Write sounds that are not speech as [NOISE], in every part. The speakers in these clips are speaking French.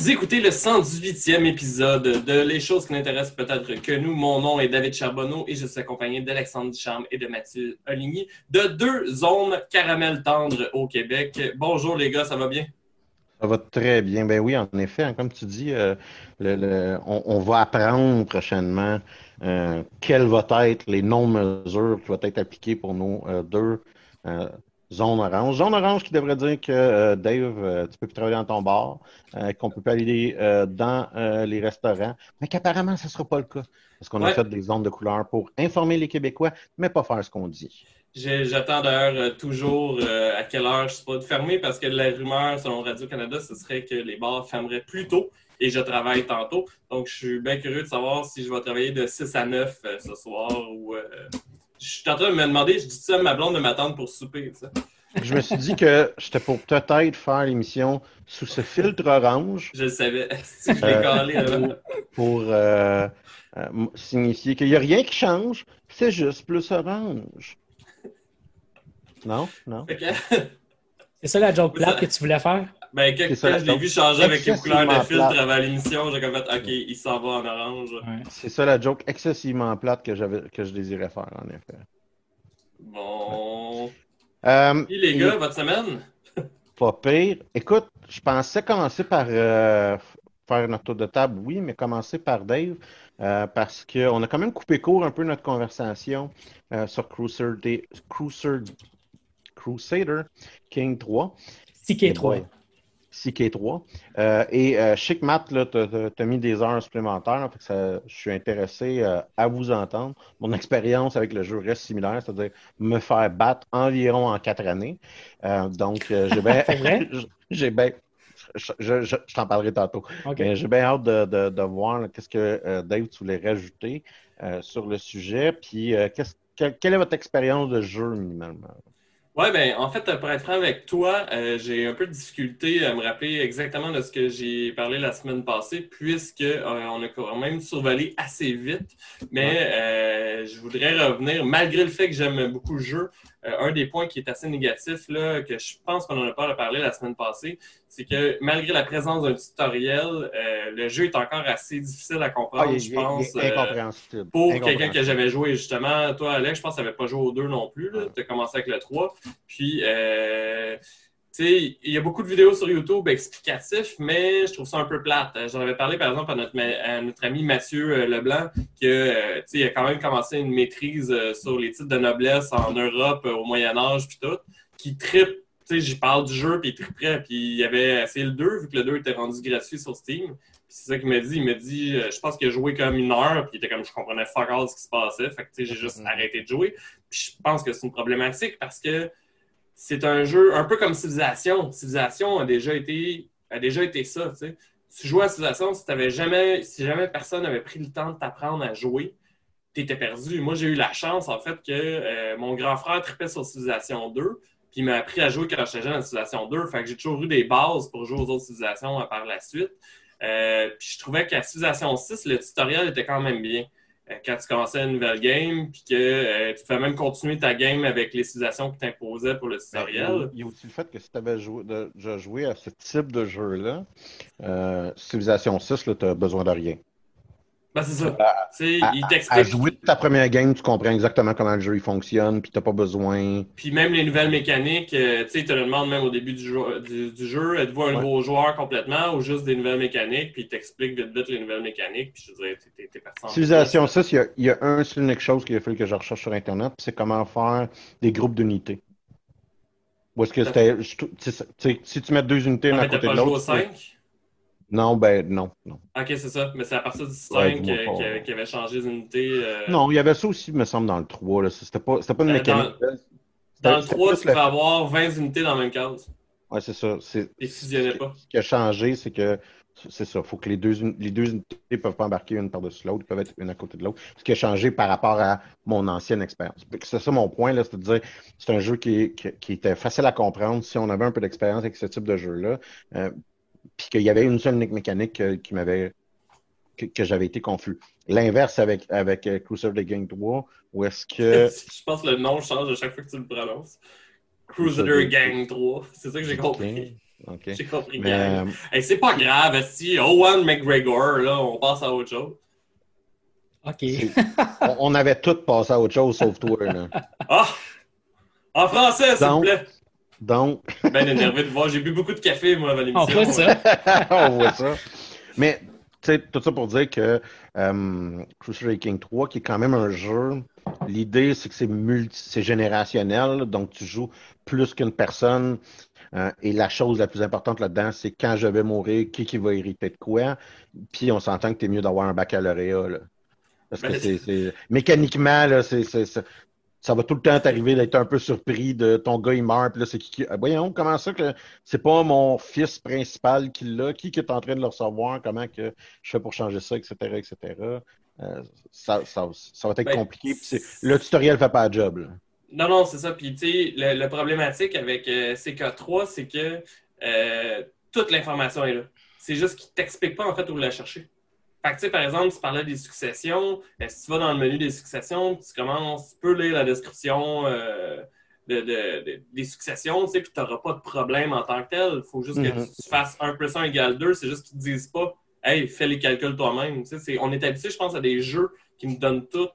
Vous écoutez le 118e épisode de Les choses qui n'intéressent peut-être que nous. Mon nom est David Charbonneau et je suis accompagné d'Alexandre Ducharme et de Mathilde Oligny de deux zones caramel tendre au Québec. Bonjour les gars, ça va bien? Ça va très bien. Ben oui, en effet, hein, comme tu dis, euh, on va apprendre prochainement euh, quelles vont être les non-mesures qui vont être appliquées pour nos euh, deux zones orange. Zone orange qui devrait dire que euh, Dave, euh, tu peux plus travailler dans ton bar, euh, qu'on peut plus aller euh, dans euh, les restaurants, mais qu'apparemment, ce ne sera pas le cas. Parce qu'on Ouais. a fait des zones de couleur pour informer les Québécois, mais pas faire ce qu'on dit. J'attends d'ailleurs toujours à quelle heure je suis pas fermé parce que la rumeur, selon Radio-Canada, ce serait que les bars fermeraient plus tôt et je travaille tantôt. Donc, je suis bien curieux de savoir si je vais travailler de 6 à 9 euh, ce soir ou. Je suis en train de me demander, je dis ça à ma blonde de m'attendre pour souper. tu sais. Je me suis dit que j'étais pour peut-être faire l'émission sous ce filtre orange. Je le savais. [LAUGHS] Si je l'ai Euh, calé avant. pour euh, euh, signifier qu'il n'y a rien qui change, c'est juste plus orange. Non? Non? Que- C'est ça la joke plate que tu voulais faire? Ben, quand, ça, quand je l'ai vu changer avec une couleur de filtre plate. avant l'émission, j'ai comme fait, OK, il s'en va en orange. Ouais. C'est ça la joke excessivement plate que, j'avais, que je désirais faire, en effet. Bon. Euh, Et les et gars, votre semaine? [LAUGHS] Pas pire. Écoute, je pensais commencer par euh, faire notre tour de table, oui, mais commencer par Dave, euh, parce qu'on a quand même coupé court un peu notre conversation euh, sur Crusader, Crusader, Crusader King 3. CK3. CK3. Euh, et euh, Chic Matt, tu as mis des heures supplémentaires. là, fait que ça- je suis intéressé euh, à vous entendre. Mon expérience avec le jeu reste similaire, c'est-à-dire me faire battre environ en quatre années. Euh, donc, j'ai bien. [LAUGHS] [LAUGHS] J'ai bien. Je, je- je- je t'en parlerai tantôt. J'ai bien hâte de, de- de voir qu'est-ce que Dave, tu voulais rajouter sur le sujet. Puis, qu'est-ce- quelle, quelle est votre expérience de jeu minimalement? Ouais, ben, en fait, pour être franc avec toi, euh, j'ai un peu de difficulté à me rappeler exactement de ce que j'ai parlé la semaine passée, puisque euh, on a quand même survolé assez vite. Mais euh, je voudrais revenir, malgré le fait que j'aime beaucoup le jeu, euh, un des points qui est assez négatif, là, que je pense qu'on en a pas parlé la semaine passée, c'est que malgré la présence d'un tutoriel, euh, le jeu est encore assez difficile à comprendre, Ah, il, je il- pense. il euh, incompréhensible. pour quelqu'un que j'avais joué, justement, toi, Alex, je pense que tu n'avais pas joué aux deux non plus. Tu as commencé avec le 3. Puis, euh, tu sais, il y a beaucoup de vidéos sur YouTube explicatifs, mais je trouve ça un peu plate. Euh, J'en avais parlé, par exemple, à notre, ma- à notre ami Mathieu Leblanc, que, il a quand même commencé une maîtrise sur les titres de noblesse en Europe au Moyen-Âge, puis tout, qui tripe. Sais, j'y parle du jeu, puis il triperait, puis il avait essayé le 2, vu que le 2 était rendu gratuit sur Steam. Puis c'est ça qu'il m'a dit. Il m'a dit, euh, je pense qu'il a joué comme une heure, puis il était comme, je comprenais fuck all ce qui se passait. Fait que, tu sais, j'ai juste Mhm. arrêté de jouer. Puis je pense que c'est une problématique parce que c'est un jeu un peu comme Civilization. Civilization a déjà été, a déjà été ça, tu sais. Tu jouais à Civilization, si, t'avais jamais, si jamais personne n'avait pris le temps de t'apprendre à jouer, t'étais perdu. Moi, j'ai eu la chance, en fait, que euh, mon grand frère tripait sur Civilization 2, puis il m'a appris à jouer quand j'étais jeune à Civilization 2. Fait que j'ai toujours eu des bases pour jouer aux autres civilisations euh, par la suite. Euh, puis je trouvais qu'à Civilization 6, le tutoriel était quand même bien. Euh, quand tu commençais une nouvelle game, puis que euh, tu pouvais même continuer ta game avec les civilisations qui t'imposaient pour le Ben, tutoriel. Il y a aussi le fait que si tu avais joué, de- déjà joué à ce type de jeu-là, Civilization 6, tu as besoin de rien. Ben, c'est ça. À, il à t'explique. jouer ta première game, tu comprends exactement comment le jeu il fonctionne, puis tu pas besoin. Puis même les nouvelles mécaniques, euh, tu sais, il te le demande même au début du, jeu- du, du jeu, êtes-vous un Ouais. nouveau joueur complètement ou juste des nouvelles mécaniques, puis il t'explique vite vite les nouvelles mécaniques, puis je dirais, t'es- t'es t'es parti en Civilization 6, il y a, il y a un seule unique chose qu'il a fallu que je recherche sur Internet, c'est comment faire des groupes d'unités. Ou est-ce que c'était. Si tu mets deux unités Ah, l'un à t'as côté de l'autre. c'est- 5? Non, ben non, non. Ok, c'est ça. Mais c'est à partir du 5 Ouais, dis-moi euh, pas. qu'il qu'il avait changé les unités. euh, Non, il y avait ça aussi, me semble, dans le 3. là. C'était pas, pas une Euh, mécanique. Dans le C'était 3, plus tu le- peux avoir 20 unités dans la même case. Ouais, c'est ça. Et pas. Ce qui a changé, c'est que c'est ça. Il faut que les deux, les deux unités ne peuvent pas embarquer une par-dessus l'autre, peuvent être une à côté de l'autre. Ce qui a changé par rapport à mon ancienne expérience. C'est ça mon point, là, c'est de dire c'est un jeu qui, est- qui, qui était facile à comprendre si on avait un peu d'expérience avec ce type de jeu-là. euh, puis qu'il y avait une seule unique mécanique que- qui m'avait que, que j'avais été confus. L'inverse avec, avec euh, Crusader Gang 3, où est-ce que. [LAUGHS] je pense que le nom change à chaque fois que tu le prononces. Crusader Crusader Gang 3. C'est ça que j'ai compris. J'ai compris Mais, gang. euh, Hey, c'est pas grave, si Owen McGregor, là, on passe à autre chose. OK. [LAUGHS] on, avait tous passé à autre chose sauf toi. Là. Ah! En français, s'il vous plaît. Donc, [LAUGHS] Ben énervé de voir. J'ai bu beaucoup de café, moi, avant l'émission. On fait ça. [LAUGHS] on voit ça. Mais, tu sais, tout ça pour dire que euh, Crusader King 3, qui est quand même un jeu, l'idée, c'est que c'est multi, c'est générationnel, donc tu joues plus qu'une personne. euh, et la chose la plus importante là-dedans, c'est quand je vais mourir, qui, qui va hériter de quoi. Puis on s'entend que t'es mieux d'avoir un baccalauréat. Là. Parce que Ben, c'est, c'est- mécaniquement, là, c'est, c'est- c'est- ça va tout le temps t'arriver d'être un peu surpris de ton gars, il meurt, puis là, c'est qui qui. Voyons, comment ça que c'est pas mon fils principal qui l'a, qui, qui est en train de le recevoir, comment que je fais pour changer ça, etc., etc. Euh, ça, ça, ça va être Ben, compliqué. le tutoriel fait pas la job. là. Non, non, c'est ça. Puis, tu sais, le, le problématique avec euh, CK3, c'est que euh, toute l'information est là. C'est juste qu'il ne t'explique pas, en fait, où la chercher. Fait que, tu sais, par exemple, tu parlais des successions. Euh, si tu vas dans le menu des successions, tu commences, tu peux lire la description euh, de, de- de- des successions, tu sais, puis tu n'auras pas de problème en tant que tel. Il faut juste que Mhm. tu fasses 1 plus 1 égale 2. C'est juste qu'ils ne te disent pas, hey, fais les calculs toi-même. On est habitué, je pense, à des jeux qui nous donnent tout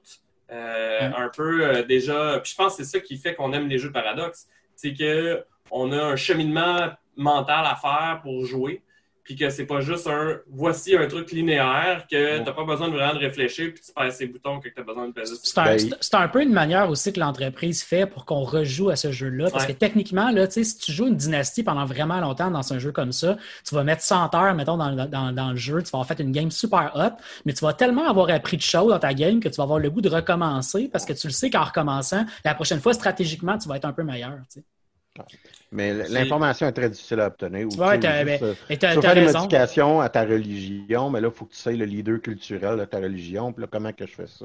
euh, Mm. un peu euh, déjà. Puis je pense que c'est ça qui fait qu'on aime les jeux de paradoxe. C'est que on a un cheminement mental à faire pour jouer. Puis que c'est pas juste un voici un truc linéaire que t'as pas besoin de vraiment de réfléchir puis tu passes ces boutons que t'as besoin de peser. C'est un, Ben, c'est- c'est un peu une manière aussi que l'entreprise fait pour qu'on rejoue à ce jeu-là. Parce Ouais. que techniquement, là, si tu joues une dynastie pendant vraiment longtemps dans un jeu comme ça, tu vas mettre 100 heures, mettons, dans, dans- dans le jeu, tu vas avoir fait une game super hot, mais tu vas tellement avoir appris de choses dans ta game que tu vas avoir le goût de recommencer parce que tu le sais qu'en recommençant, la prochaine fois, stratégiquement, tu vas être un peu meilleur. Mais l'information est très difficile à obtenir. Ou, Ouais, tu t'as- juste, ben, euh, Et Tu faire des raison. modifications à ta religion, mais là, il faut que tu sais le leader culturel de ta religion. Puis là, comment que je fais ça?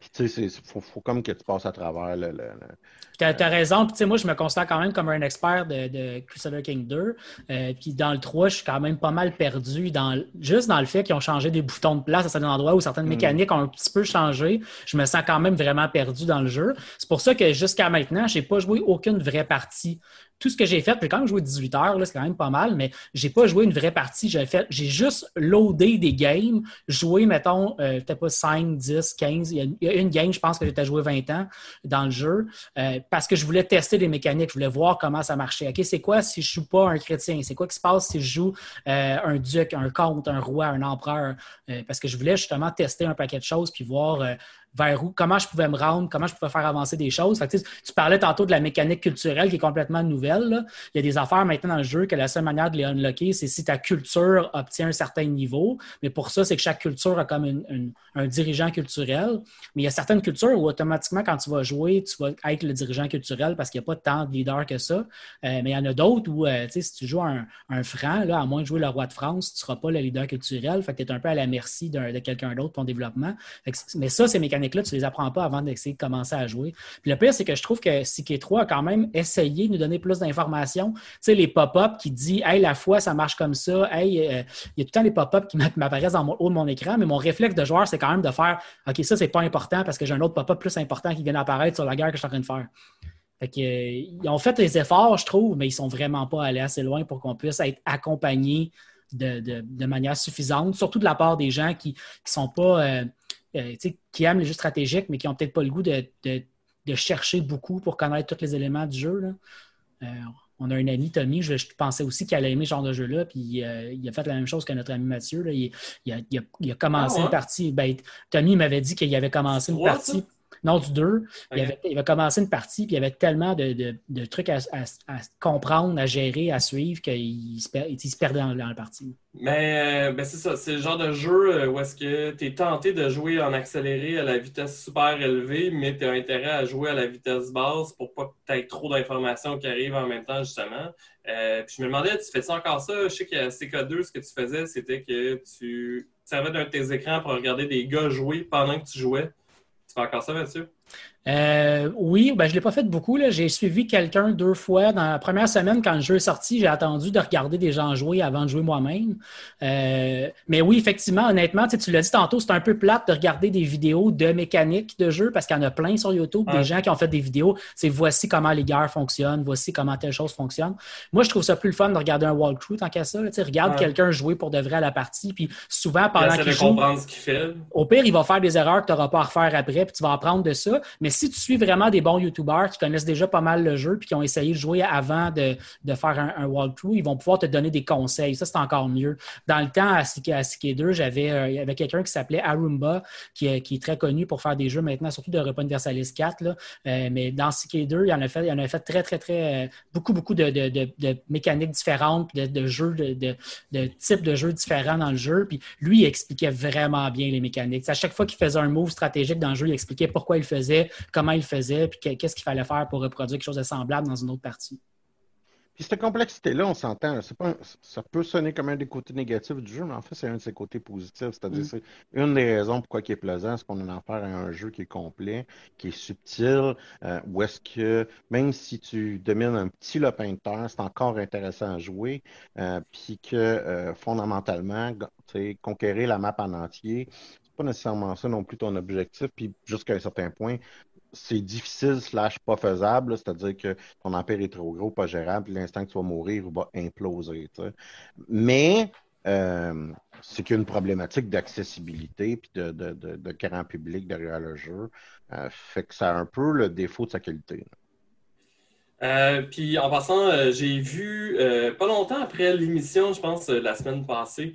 Puis tu sais, il faut, faut comme que tu passes à travers le. le- le- T'as as raison. Puis, tu sais, moi, je me considère quand même comme un expert de, de Crusader King 2. Euh, puis dans le 3, je suis quand même pas mal perdu. Dans, juste dans le fait qu'ils ont changé des boutons de place à certains endroits où certaines Mm. mécaniques ont un petit peu changé, je me sens quand même vraiment perdu dans le jeu. C'est pour ça que jusqu'à maintenant, j'ai pas joué aucune vraie partie tout ce que j'ai fait, j'ai quand même joué 18 heures, c'est quand même pas mal, mais j'ai pas joué une vraie partie. J'ai juste loadé des games, joué, mettons, euh, peut-être pas 5, 10, 15. Il y, a, une game, je pense que j'étais joué 20 ans dans le jeu, euh, parce que je voulais tester des mécaniques, je voulais voir comment ça marchait. OK, c'est quoi si je joue pas un chrétien? C'est quoi qui se passe si je joue euh, un duc, un comte, un roi, un empereur? parce que je voulais justement tester un paquet de choses puis voir vers où, comment je pouvais me rendre, comment je pouvais faire avancer des choses. tu parlais tantôt de la mécanique culturelle qui est complètement nouvelle. Il y a des affaires maintenant dans le jeu que la seule manière de les unlocker, c'est si ta culture obtient un certain niveau. Mais pour ça, c'est que chaque culture a comme un dirigeant culturel. Mais il y a certaines cultures où automatiquement, quand tu vas jouer, tu vas être le dirigeant culturel parce qu'il n'y a pas tant de leader que ça. Euh, mais il y en a d'autres où, euh, si tu joues un, franc, à moins de jouer le roi de France, tu ne seras pas le leader culturel. Tu es un peu à la merci de quelqu'un d'autre ton développement. mais ça, ces mécaniques là tu ne les apprends pas avant d'essayer de commencer à jouer. Puis le pire, c'est que je trouve que CK3 a quand même essayé de nous donner plus d'informations. Tu sais, les pop-up qui disent Hey, la foi, ça marche comme ça. Hey, euh, il y a tout le temps les pop-up qui m'apparaissent dans haut de mon écran, mais mon réflexe de joueur, c'est quand même de faire OK, ça, c'est pas important parce que j'ai un autre pop-up plus important qui vient d'apparaître sur la guerre que je suis en train de faire. Fait que, euh, ils ont fait les efforts, je trouve, mais ils sont vraiment pas allés assez loin pour qu'on puisse être accompagné de, manière suffisante, surtout de la part des gens qui ne sont pas. Euh, euh, qui aiment les jeux stratégiques, mais qui n'ont peut-être pas le goût de, chercher beaucoup pour connaître tous les éléments du jeu. Euh, on a un ami, Tommy, je, pensais aussi qu'il allait aimer ce genre de jeu-là, puis euh, il a fait la même chose que notre ami Mathieu. Il, a, commencé ah une partie. Ben, Tommy m'avait dit qu'il avait commencé une partie. Non, du 2. Il, avait, commencé une partie, puis il y avait tellement de, trucs à, comprendre, à gérer, à suivre qu'il se, perdait dans, la partie. Mais euh, ben, c'est ça, c'est le genre de jeu euh, où est-ce que tu es tenté de jouer en accéléré à la vitesse super élevée, mais tu as intérêt à jouer à la vitesse basse pour pas que tu aies trop d'informations qui arrivent en même temps, justement. Euh, puis je me demandais, tu fais ça encore ça? Je sais qu'à CK2, ce que tu faisais, c'était que tu servais d'un de tes écrans pour regarder des gars jouer pendant que tu jouais. Tu fais encore ça, Mathieu? Euh, oui, ben, je ne l'ai pas fait beaucoup. J'ai suivi quelqu'un deux fois. Dans la première semaine, quand le jeu est sorti, j'ai attendu de regarder des gens jouer avant de jouer moi-même. Euh, mais oui, effectivement, honnêtement, tu l'as dit tantôt, c'est un peu plate de regarder des vidéos de mécanique de jeu parce qu'il y en a plein sur YouTube, des gens qui ont fait des vidéos. C'est voici comment les guerres fonctionnent, voici comment telle chose fonctionne. Moi, je trouve ça plus le fun de regarder un walkthrough tant qu'à ça. Regarde quelqu'un jouer pour de vrai à la partie, puis souvent pendant qu'il joue. ce fait. Au pire, il va faire des erreurs que tu n'auras pas à refaire après, puis tu vas apprendre de ça. Mais si tu suis vraiment des bons YouTubers qui connaissent déjà pas mal le jeu puis qui ont essayé de jouer avant de, faire un, walkthrough, ils vont pouvoir te donner des conseils. Ça, c'est encore mieux. Dans le temps, à CK2, j'avais euh, il y avait quelqu'un qui s'appelait Arumba, qui, euh, qui, est très connu pour faire des jeux maintenant, surtout de Repas Universalis 4. Là. Euh, mais dans CK2, il en a fait, il en a fait très, très, très beaucoup, beaucoup de, mécaniques différentes, de, jeux, de, types de jeux différents dans le jeu. Puis lui, il expliquait vraiment bien les mécaniques. À chaque fois qu'il faisait un move stratégique dans le jeu, il expliquait pourquoi il faisait, comment il faisait, puis qu'est-ce qu'il fallait faire pour reproduire quelque chose de semblable dans une autre partie. Puis cette complexité-là, on s'entend, ça peut sonner comme un des côtés négatifs du jeu, mais en fait, c'est un de ses côtés positifs. C'est-à-dire, mm. c'est une des raisons pourquoi il est plaisant, c'est qu'on a affaire à un jeu qui est complet, qui est subtil, euh, où est-ce que même si tu domines un petit lopin de terre, c'est encore intéressant à jouer, euh, puis que euh, fondamentalement, conquérir la map en entier, c'est pas nécessairement ça non plus ton objectif, puis jusqu'à un certain point, c'est difficile slash pas faisable, c'est-à-dire que ton empire est trop gros, pas gérable, l'instant que tu vas mourir, il va imploser. Mais euh, c'est qu'il y a une problématique d'accessibilité puis de, de, de, public derrière le jeu. Euh, fait que ça a un peu le défaut de sa qualité. Euh, puis en passant, j'ai vu pas longtemps après l'émission, je pense la semaine passée,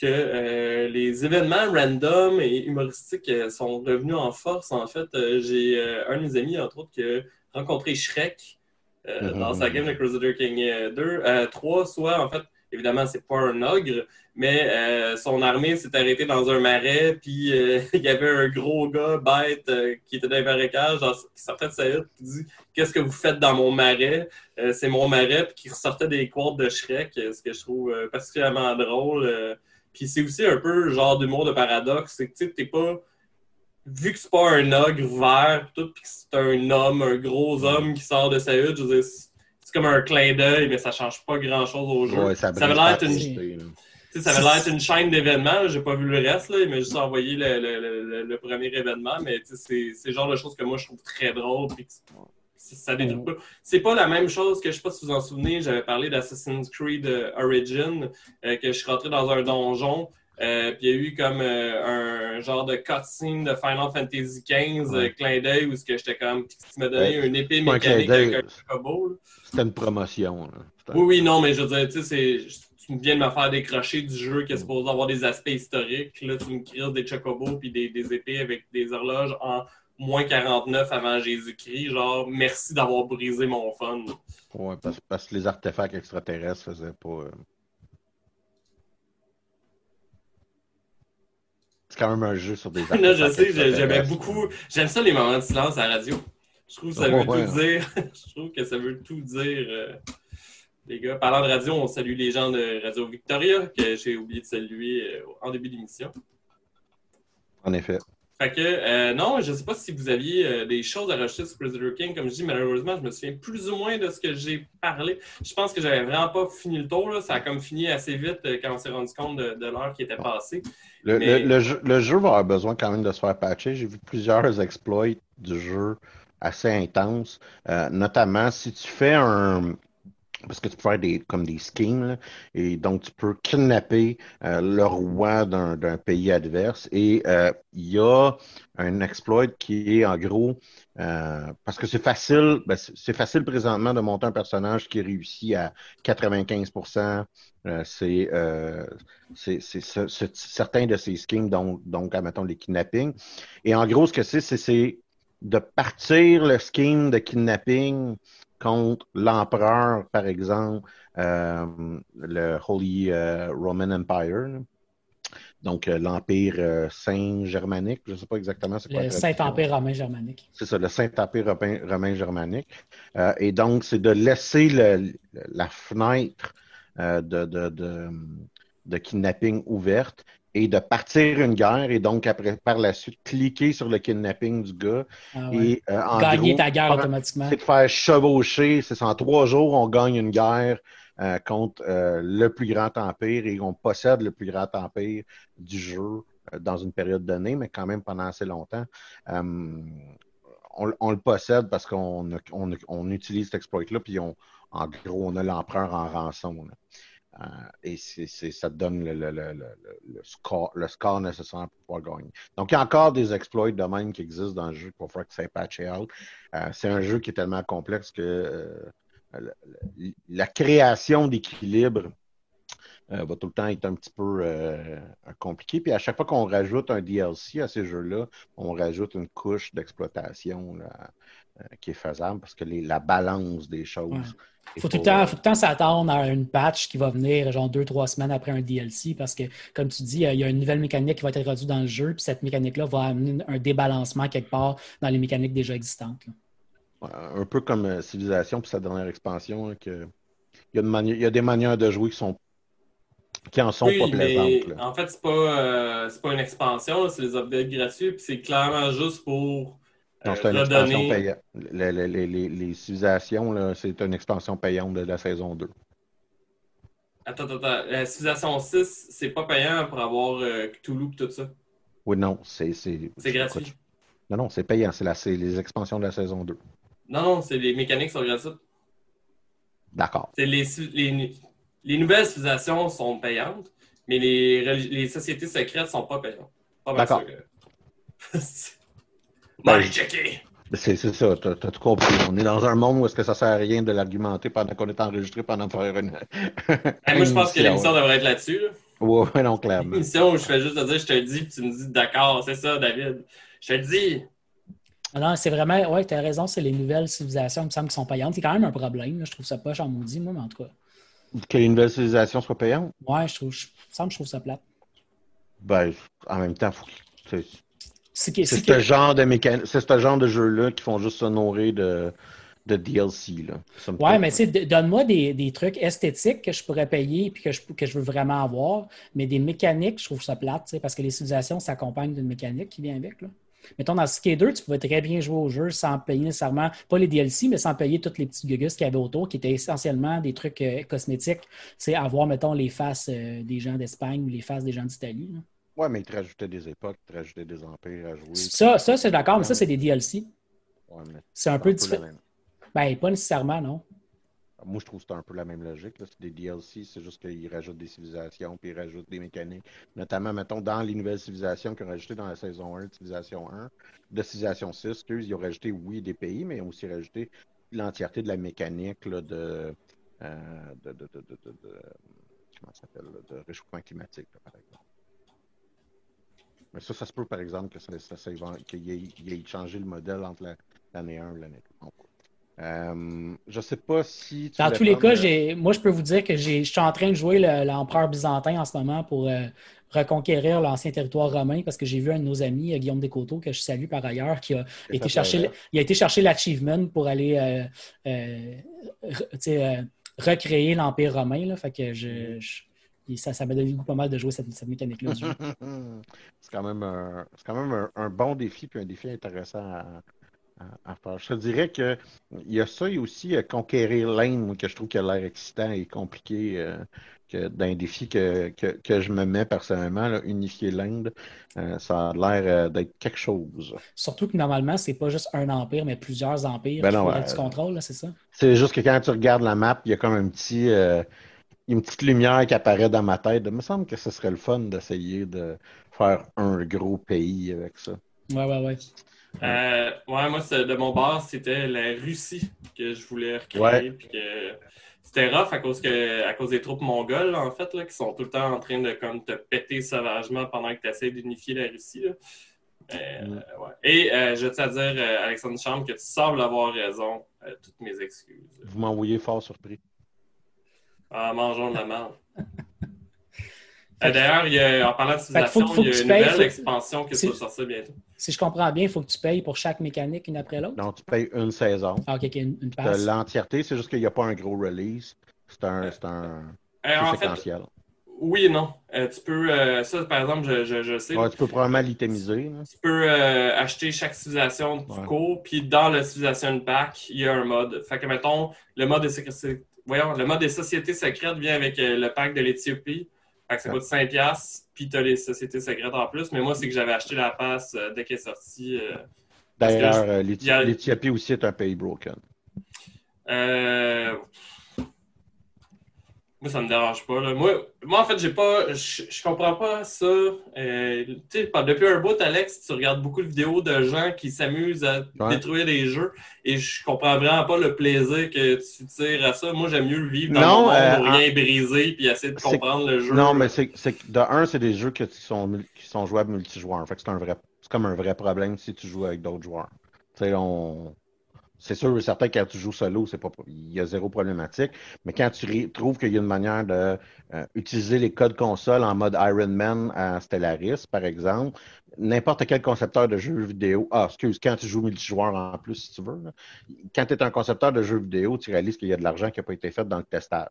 que euh, les événements random et humoristiques euh, sont revenus en force. En fait, euh, j'ai un de mes amis, entre autres, qui a rencontré Shrek mm-hmm. dans sa game de Crusader King 2. 3, soit, en fait, évidemment, c'est pas un ogre, mais son armée s'est arrêtée dans un marais, puis [LAUGHS] il y avait un gros gars bête qui était dans les marécages, qui sortait de sa hutte, qui dit Qu'est-ce que vous faites dans mon marais? C'est mon marais, puis qui ressortait des quotes de Shrek, ce que je trouve particulièrement drôle. Puis c'est aussi un peu le genre d'humour de paradoxe. C'est que tu t'es pas. Vu que c'est pas un ogre vert, tout, puis que c'est un homme, un gros homme qui sort de sa hutte, je veux dire, c'est comme un clin d'œil, mais ça change pas grand chose au jeu. ça, avait l'air une. Ça avait l'air une chaîne d'événements. J'ai pas vu le reste. Là. Il m'a juste envoyé le, le, le, premier événement. Mais c'est le genre de choses que moi, je trouve très drôle. Ça détruit pas. C'est pas la même chose que, je sais pas si vous en souvenez, j'avais parlé d'Assassin's Creed euh, Origin, euh, que je suis rentré dans un donjon, euh, puis il y a eu comme un genre de cutscene de Final Fantasy XV, clin d'œil, où j'étais comme, tu m'as donné une épée mécanique avec un chocobo. C'était une promotion. Oui, oui, non, mais je veux dire, tu sais, tu viens de me faire décrocher du jeu qui est supposé avoir des aspects historiques. Là, tu me crées des chocobos puis des, des épées avec des horloges en moins 49 avant Jésus-Christ. Genre, merci d'avoir brisé mon fun. Ouais, parce, que les artefacts extraterrestres faisaient pas. Euh, c'est quand même un jeu sur des artefacts. [LAUGHS] non, je sais, j'aimais beaucoup. J'aime ça les moments de silence à la radio. Je trouve que ça veut tout dire. [LAUGHS] je trouve que ça veut tout dire. Euh, les gars, parlant de radio, on salue les gens de Radio Victoria, que j'ai oublié de saluer euh, en début d'émission. En effet. Fait que, euh, non, je ne sais pas si vous aviez euh, des choses à rajouter sur Prisoner King. Comme je dis, malheureusement, je me souviens plus ou moins de ce que j'ai parlé. Je pense que j'avais vraiment pas fini le tour. Là. Ça a comme fini assez vite euh, quand on s'est rendu compte de, l'heure qui était passée. Le, jeu, le, jeu, va avoir besoin quand même de se faire patcher. J'ai vu plusieurs exploits du jeu assez intenses. notamment, si tu fais un, parce que tu peux faire des, comme des schemes, et donc tu peux kidnapper euh, le roi d'un pays adverse. Et euh, il y a un exploit qui est en gros, euh, parce que c'est facile, ben, c'est facile présentement de monter un personnage qui réussit à 95% c'est certains de ces schemes, donc, donc admettons les kidnappings. Et en gros, ce que c'est, c'est de partir le scheme de kidnapping contre l'empereur, par exemple, euh, le Holy euh, Roman Empire. Donc, euh, l'Empire Saint-Germanique, je ne sais pas exactement c'est quoi. Le Saint-Empire romain germanique. C'est ça, le Saint-Empire romain, germanique. et donc, c'est de laisser la fenêtre de, de, de, de, kidnapping ouverte et de partir une guerre et donc après par la suite cliquer sur le kidnapping du gars ah et euh, gagner ta guerre automatiquement. C'est de faire chevaucher, c'est en trois jours on gagne une guerre euh, contre euh, le plus grand empire et on possède le plus grand empire du jeu dans une période donnée, mais quand même pendant assez longtemps. On, le possède parce qu'on on, utilise cet exploit-là, puis on, en gros, on a l'empereur en rançon. Euh, et c'est, ça te donne le, le, le, le, score, le score nécessaire pour pouvoir gagner. Donc, il y a encore des exploits de même qui existent dans le jeu pour faire que ça patché out. Euh, c'est un jeu qui est tellement complexe que euh, la création d'équilibre va tout le temps être un petit peu compliqué. Puis à chaque fois qu'on rajoute un DLC à ces jeux-là, on rajoute une couche d'exploitation qui est faisable parce que la balance des choses faut tout, le temps, faut tout le temps s'attendre à une patch qui va venir genre deux, trois semaines après un DLC parce que, comme tu dis, il y a une nouvelle mécanique qui va être introduite dans le jeu, puis cette mécanique-là va amener un débalancement quelque part dans les mécaniques déjà existantes. Un peu comme euh, Civilization, puis sa dernière expansion, hein, que... il, y a des manières de jouer qui sont qui en sont pas plaisantes. En fait, c'est pas, euh, pas une expansion, c'est des updates gratuits, puis c'est clairement juste pour non, c'est une expansion payante. Les, les, les, les civilisations, c'est une expansion payante de la saison 2. Attends, attends, attends. La civilisation 6, c'est pas payant pour avoir euh, Cthulhu et tout ça? Oui, non, c'est. C'est gratuit? Non, non, c'est payant. C'est les expansions de la saison 2. Non, non, c'est les mécaniques sont gratuites. D'accord. Les, les, les, nouvelles civilisations sont payantes, mais les, les sociétés secrètes sont pas payantes. D'accord. [LAUGHS] Ben, c'est ça, t'as as tout compris. On est dans un monde où est-ce que ça sert à rien de l'argumenter pendant qu'on est enregistré pendant faire une. [LAUGHS] moi, je pense que l'émission devrait être là-dessus. Là. Oui, non, clairement. Une émission où je fais juste te dire, je te le dis, puis tu me dis d'accord, c'est ça, David. Je te le dis. Ah non, c'est vraiment, ouais, tu as raison, c'est les nouvelles civilisations, il me semble, qui sont payantes. C'est quand même un problème. Je trouve ça pas en maudit, moi, mais en tout cas. Que les nouvelles civilisations soient payantes? Ouais, je trouve, je, me je trouve ça plate. Ben, en même temps, faut c'est ce genre de c'est ce genre de jeu-là qui font juste se nourrir de, de DLC. Là. Ouais, mais tu donne-moi des, des, trucs esthétiques que je pourrais payer et que je, que je veux vraiment avoir, mais des mécaniques, je trouve ça plate, parce que les civilisations s'accompagnent d'une mécanique qui vient avec. Là. Mettons, dans Skate 2, tu pouvais très bien jouer au jeu sans payer nécessairement, pas les DLC, mais sans payer toutes les petites gugus qu'il y avait autour, qui étaient essentiellement des trucs euh, cosmétiques. C'est avoir, mettons, les faces euh, des gens d'Espagne ou les faces des gens d'Italie. Ouais, mais ils te rajoutaient des époques, ils te rajoutaient des empires à jouer. Ça, ça c'est d'accord, mais ça, c'est des DLC. c'est un peu différent. Ben, pas nécessairement, non. Moi, je trouve que c'est un peu la même logique. C'est des DLC, c'est juste qu'ils rajoutent des civilisations puis ils rajoutent des mécaniques. Notamment, mettons, dans les nouvelles civilisations qu'ils ont rajoutées dans la saison 1 de Civilisation 1, de Civilisation 6, excuse, ils ont rajouté, oui, des pays, mais ils ont aussi rajouté l'entièreté de la mécanique euh, de, de, de, de, comment ça s'appelle, de réchauffement climatique, par exemple. Mais ça, ça se peut, par exemple, que ça, ça, ça qu'il ait, ait, changé le modèle entre l'année 1 et l'année 2. Euh, je sais pas si. Dans tous les cas, moi, je peux vous dire que je suis en train de jouer l'empereur byzantin en ce moment pour euh, reconquérir l'ancien territoire romain parce que j'ai vu un de nos amis, Guillaume Descoteaux, que je salue par ailleurs, qui a, été chercher, il a été chercher l'achievement pour aller euh, recréer l'Empire romain. Là, fait que je, mm-hmm. ça, ça m'a donné pas mal de jouer cette, cette mécanique-là. [LAUGHS] c'est quand même, un, quand même un, un, bon défi puis un défi intéressant à, je te dirais qu'il y a ça et aussi euh, conquérir l'Inde, que je trouve qui a l'air excitant et compliqué euh, que d'un défi que, que, je me mets personnellement, unifier l'Inde, euh, ça a l'air d'être quelque chose. Surtout que normalement, c'est pas juste un empire, mais plusieurs empires ben non, tu contrôles, c'est ça? C'est juste que quand tu regardes la map, il y a comme un petit une petite lumière qui apparaît dans ma tête. Il me semble que ce serait le fun d'essayer de faire un gros pays avec ça. Ouais, ouais, ouais. Euh, ouais, moi, de mon bord, c'était la Russie que je voulais recréer. c'était rough à cause, que, à cause des troupes mongoles, en fait, là, qui sont tout le temps en train de comme, te péter sauvagement pendant que tu essaies d'unifier la Russie. Euh, mm. Et euh, je tiens à dire, Alexandre Chambre, que tu sembles avoir raison. toutes mes excuses. Vous m'envoyez fort surpris. Ah, mangeons de la merde. [LAUGHS] D'ailleurs, en parlant de civilisation, il y a une nouvelle expansion qui va sortir bientôt. Si je comprends bien, il faut que tu payes pour chaque mécanique une après l'autre? Non, tu payes une saison. Ah, OK, une, une passe. L'entièreté, c'est juste qu'il n'y a pas un gros release. C'est un, c'est un euh, séquentiel. oui et non. Euh, tu peux, euh, ça par exemple, je, je, je sais. Ouais, tu peux probablement l'itémiser. Tu peux acheter chaque civilisation du cours, puis dans la civilisation pack, il y a un mode. Fait que, mettons, le mode de, voyons, le mode des sociétés secrètes vient avec le pack de l'Éthiopie. Fait que ça coûte 5$, puis tu as les sociétés secrètes en plus. Mais moi, c'est que j'avais acheté la passe euh, dès qu'elle est sortie. Euh, D'ailleurs, euh, l'Éthiopie aussi est un pays broken. Euh, moi, ça me dérange pas. Là. Moi, moi, en fait, j'ai pas. Je, je comprends pas ça. Euh, depuis un bout, Alex, tu regardes beaucoup de vidéos de gens qui s'amusent à détruire des jeux et je comprends vraiment pas le plaisir que tu tires à ça. Moi, j'aime mieux le vivre dans non, le monde, euh, rien briser puis essayer de comprendre le jeu. Non, mais c'est que de un, c'est des jeux qui sont, qui sont jouables multijoueurs. Fait c'est un vrai. C'est comme un vrai problème si tu joues avec d'autres joueurs. Tu sais, on c'est sûr certain quand tu joues solo, c'est pas, il y a zéro problématique. Mais quand tu trouves qu'il y a une manière de euh, utiliser les codes console en mode Iron Man à Stellaris, par exemple, n'importe quel concepteur de jeux vidéo, ah, excuse, quand tu joues multijoueur en plus, si tu veux, quand tu es un concepteur de jeux vidéo, tu réalises qu'il y a de l'argent qui n'a pas été fait dans le testage.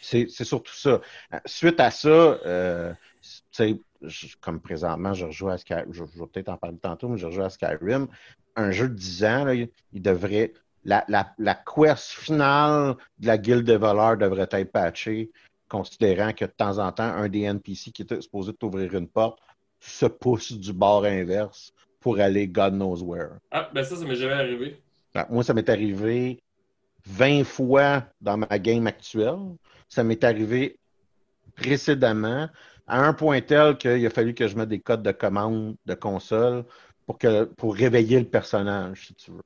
C'est surtout ça. Euh, suite à ça, euh, comme présentement, je rejoue à Skyrim, je, vais peut-être en parler tantôt, mais je rejoue à Skyrim un jeu de 10 ans, il devrait. La, la, la, quest finale de la guilde des voleurs devrait être patchée, considérant que de temps en temps, un des NPC qui était supposé t'ouvrir une porte se pousse du bord inverse pour aller God knows where. Ah, ben ça, ça m'est jamais arrivé. Ben, moi, ça m'est arrivé 20 fois dans ma game actuelle. Ça m'est arrivé précédemment à un point tel qu'il a fallu que je mette des codes de commande de console pour, que, pour réveiller le personnage, si tu veux.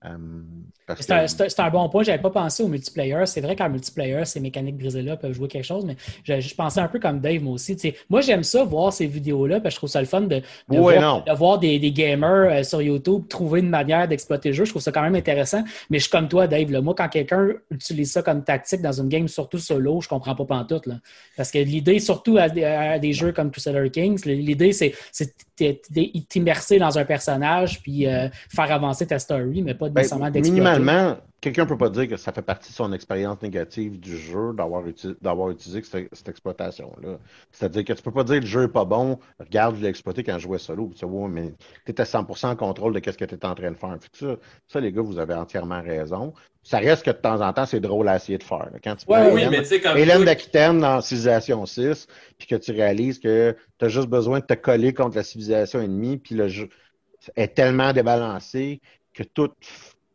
C'est un, bon point. Je n'avais pas pensé au multiplayer. C'est vrai qu'en multiplayer, ces mécaniques brisées-là peuvent jouer quelque chose, mais je, pensais un peu comme Dave, moi aussi. moi, j'aime ça, voir ces vidéos-là, parce que je trouve ça le fun de, voir, des, gamers euh, sur YouTube trouver une manière d'exploiter le jeu. Je trouve ça quand même intéressant. Mais je suis comme toi, Dave. Moi, quand quelqu'un utilise ça comme tactique dans une game, surtout solo, je comprends pas pantoute. Là. Parce que l'idée, surtout à, des jeux comme Crusader Kings, l'idée, c'est t'immerser dans un personnage puis euh, faire avancer ta story, mais pas ben, Minimalement, quelqu'un ne peut pas dire que ça fait partie de son expérience négative du jeu d'avoir utilisé, cette, exploitation-là. C'est-à-dire que tu ne peux pas dire que le jeu n'est pas bon, regarde, je l'ai exploité quand je jouais solo, tu vois, mais tu à 100% en contrôle de ce que tu es en train de faire. Ça, ça, les gars, vous avez entièrement raison. Ça reste que de temps en temps, c'est drôle à essayer de faire. Quand tu ouais, oui, mais comme Hélène d'Aquitaine dans Civilisation 6, puis que tu réalises que tu as juste besoin de te coller contre la civilisation ennemie, puis le jeu est tellement débalancé que tout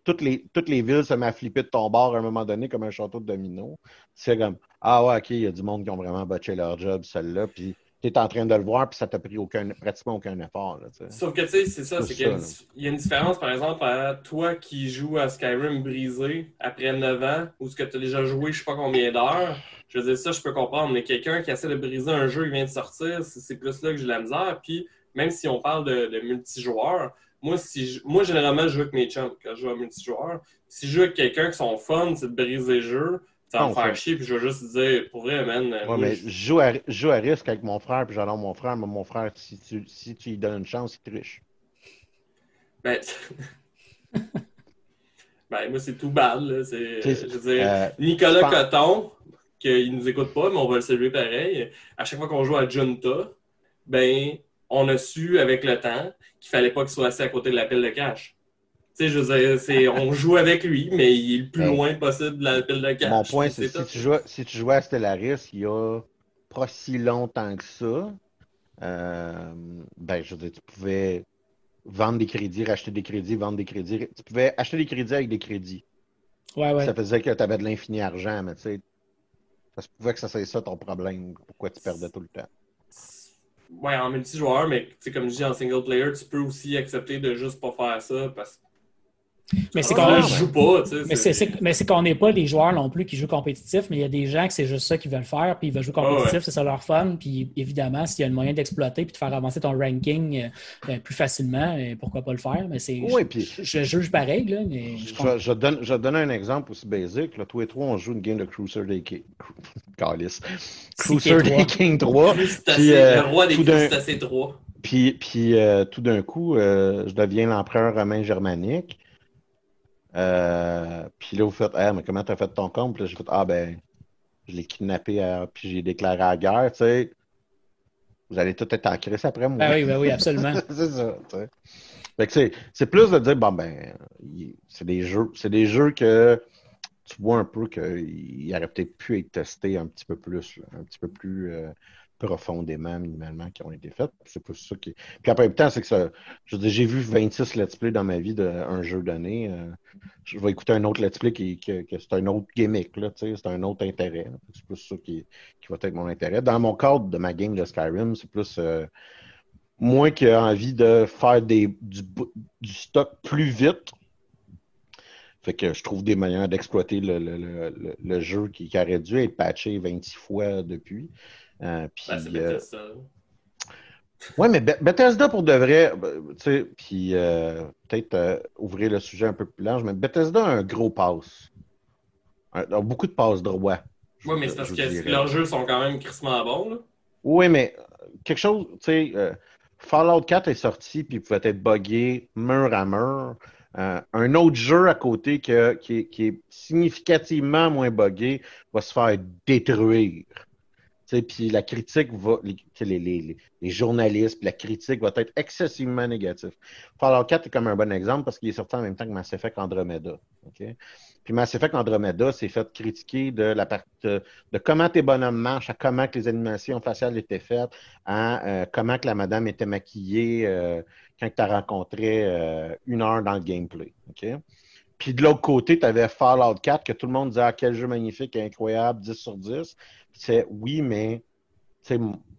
toutes les, toutes les villes se mettent à flipper de ton bord à un moment donné comme un château de domino. C'est comme Ah ouais, ok, il y a du monde qui ont vraiment botché leur job, celle-là, puis tu es en train de le voir, puis ça t'a pris aucun, pratiquement aucun effort. Là, Sauf que tu sais, c'est ça, c'est qu'il y, a une différence, par exemple, à toi qui joues à Skyrim brisé après 9 ans, ou ce que tu as déjà joué je sais pas combien d'heures. Je veux dire, ça, je peux comprendre, mais quelqu'un qui essaie de briser un jeu qui vient de sortir, c'est plus là que j'ai la misère. Puis, même si on parle de, multijoueur, moi, si moi, généralement, je joue avec mes chums quand je joue à multijoueur. Si je joue avec quelqu'un qui son fun, c'est de briser le jeu, ça va me faire chier, puis je vais juste dire, pour vrai, man. Ouais, mais je... joue, à, joue à risque avec mon frère, puis j'adore mon frère, mais mon frère, si tu, si tu lui donnes une chance, il triche. Ben, [LAUGHS] ben moi, c'est tout bad, là. Je veux dire, euh, Nicolas Coton, qu'il nous écoute pas, mais on va le saluer pareil. À chaque fois qu'on joue à Junta, ben, on a su avec le temps qu'il fallait pas qu'il soit assis à côté de la pile de cash. Tu sais, je veux dire, on joue avec lui, mais il est le plus loin possible de la pile de cash. Mon point, c'est si, tu jouais, si tu jouais à Stellaris il y a pas si longtemps que ça, euh, ben, je veux dire, tu pouvais vendre des crédits, racheter des crédits, vendre des crédits. Tu pouvais acheter des crédits avec des crédits. Ouais, ouais. Ça faisait que tu avais de l'infini argent, mais tu sais, ça se pouvait que ça soit ça ton problème. Pourquoi tu perdais tout le temps? Ouais, en multijoueur, mais comme je dis en single player, tu peux aussi accepter de juste pas faire ça parce que mais c'est qu'on joue pas. Mais c'est qu'on n'est pas des joueurs non plus qui jouent compétitif, mais il y a des gens que c'est juste ça qu'ils veulent faire, puis ils veulent jouer compétitif, c'est ça leur fun. Puis évidemment, s'il y a un moyen d'exploiter puis de faire avancer ton ranking euh, ben, plus facilement, euh, pourquoi pas le faire? Mais c'est. je, juge pareil, là, mais. Je, je, donne, je donne un exemple aussi basique. Là, tous et trois, on joue une game de Crusader King. [LAUGHS] Calice. Crusader King 3. Puis, euh, le roi des crustacés 3. Puis, puis tout d'un coup, je deviens l'empereur romain germanique. Euh, puis là, vous faites, ah, mais comment t'as fait ton compte? Puis là, j'ai fait, ah, ben, je l'ai kidnappé, puis j'ai déclaré la guerre, tu sais. Vous allez tout être en crise après moi. Ah oui, ben oui, absolument. [LAUGHS] c'est ça, tu sais. Fait que c'est plus de dire, bon, ben, c'est des jeux, c'est des jeux que tu vois un peu qu'ils auraient peut-être pu être testés un petit peu plus, un petit peu plus. Euh, profondément, minimalement, qui ont été faites. C'est pour ça qui. Puis après le temps, c'est que ça. Je j'ai vu 26 let's play dans ma vie d'un jeu donné. Euh, je vais écouter un autre let's play qui, que c'est un autre gimmick, là, c'est un autre intérêt. C'est plus ça qui, qui, va être mon intérêt. Dans mon cadre de ma game de Skyrim, c'est plus euh, moi qui envie de faire des, du, stock plus vite. Fait que je trouve des manières d'exploiter le, le, le, jeu qui, qui, aurait dû être patché 26 fois depuis. Euh, puis, ben, Bethesda. Oui, mais Bethesda pour de vrai, ben, tu sais, puis euh, peut-être euh, ouvrir le sujet un peu plus large, mais Bethesda a un gros pass. beaucoup de passes droit. Oui, mais c'est parce que leurs jeux sont quand même crissement bons. Là. Oui, mais quelque chose, tu sais, Fallout 4 est sorti, puis il pouvait être buggé mur à mur. un autre jeu à côté qui, est significativement moins buggé va se faire détruire. Puis la critique va, les, les, les, journalistes, la critique va être excessivement négative. Fallout 4 est comme un bon exemple parce qu'il est sorti en même temps que Mass Effect Andromeda. Puis Mass Effect Andromeda s'est fait critiquer de la part de, comment tes bonhommes marchent, à comment que les animations faciales étaient faites, à euh, comment que la madame était maquillée euh, quand tu as rencontré euh, une heure dans le gameplay. Puis de l'autre côté, tu avais Fallout 4 que tout le monde disait ah, quel jeu magnifique, incroyable, 10 sur 10 c'est oui, mais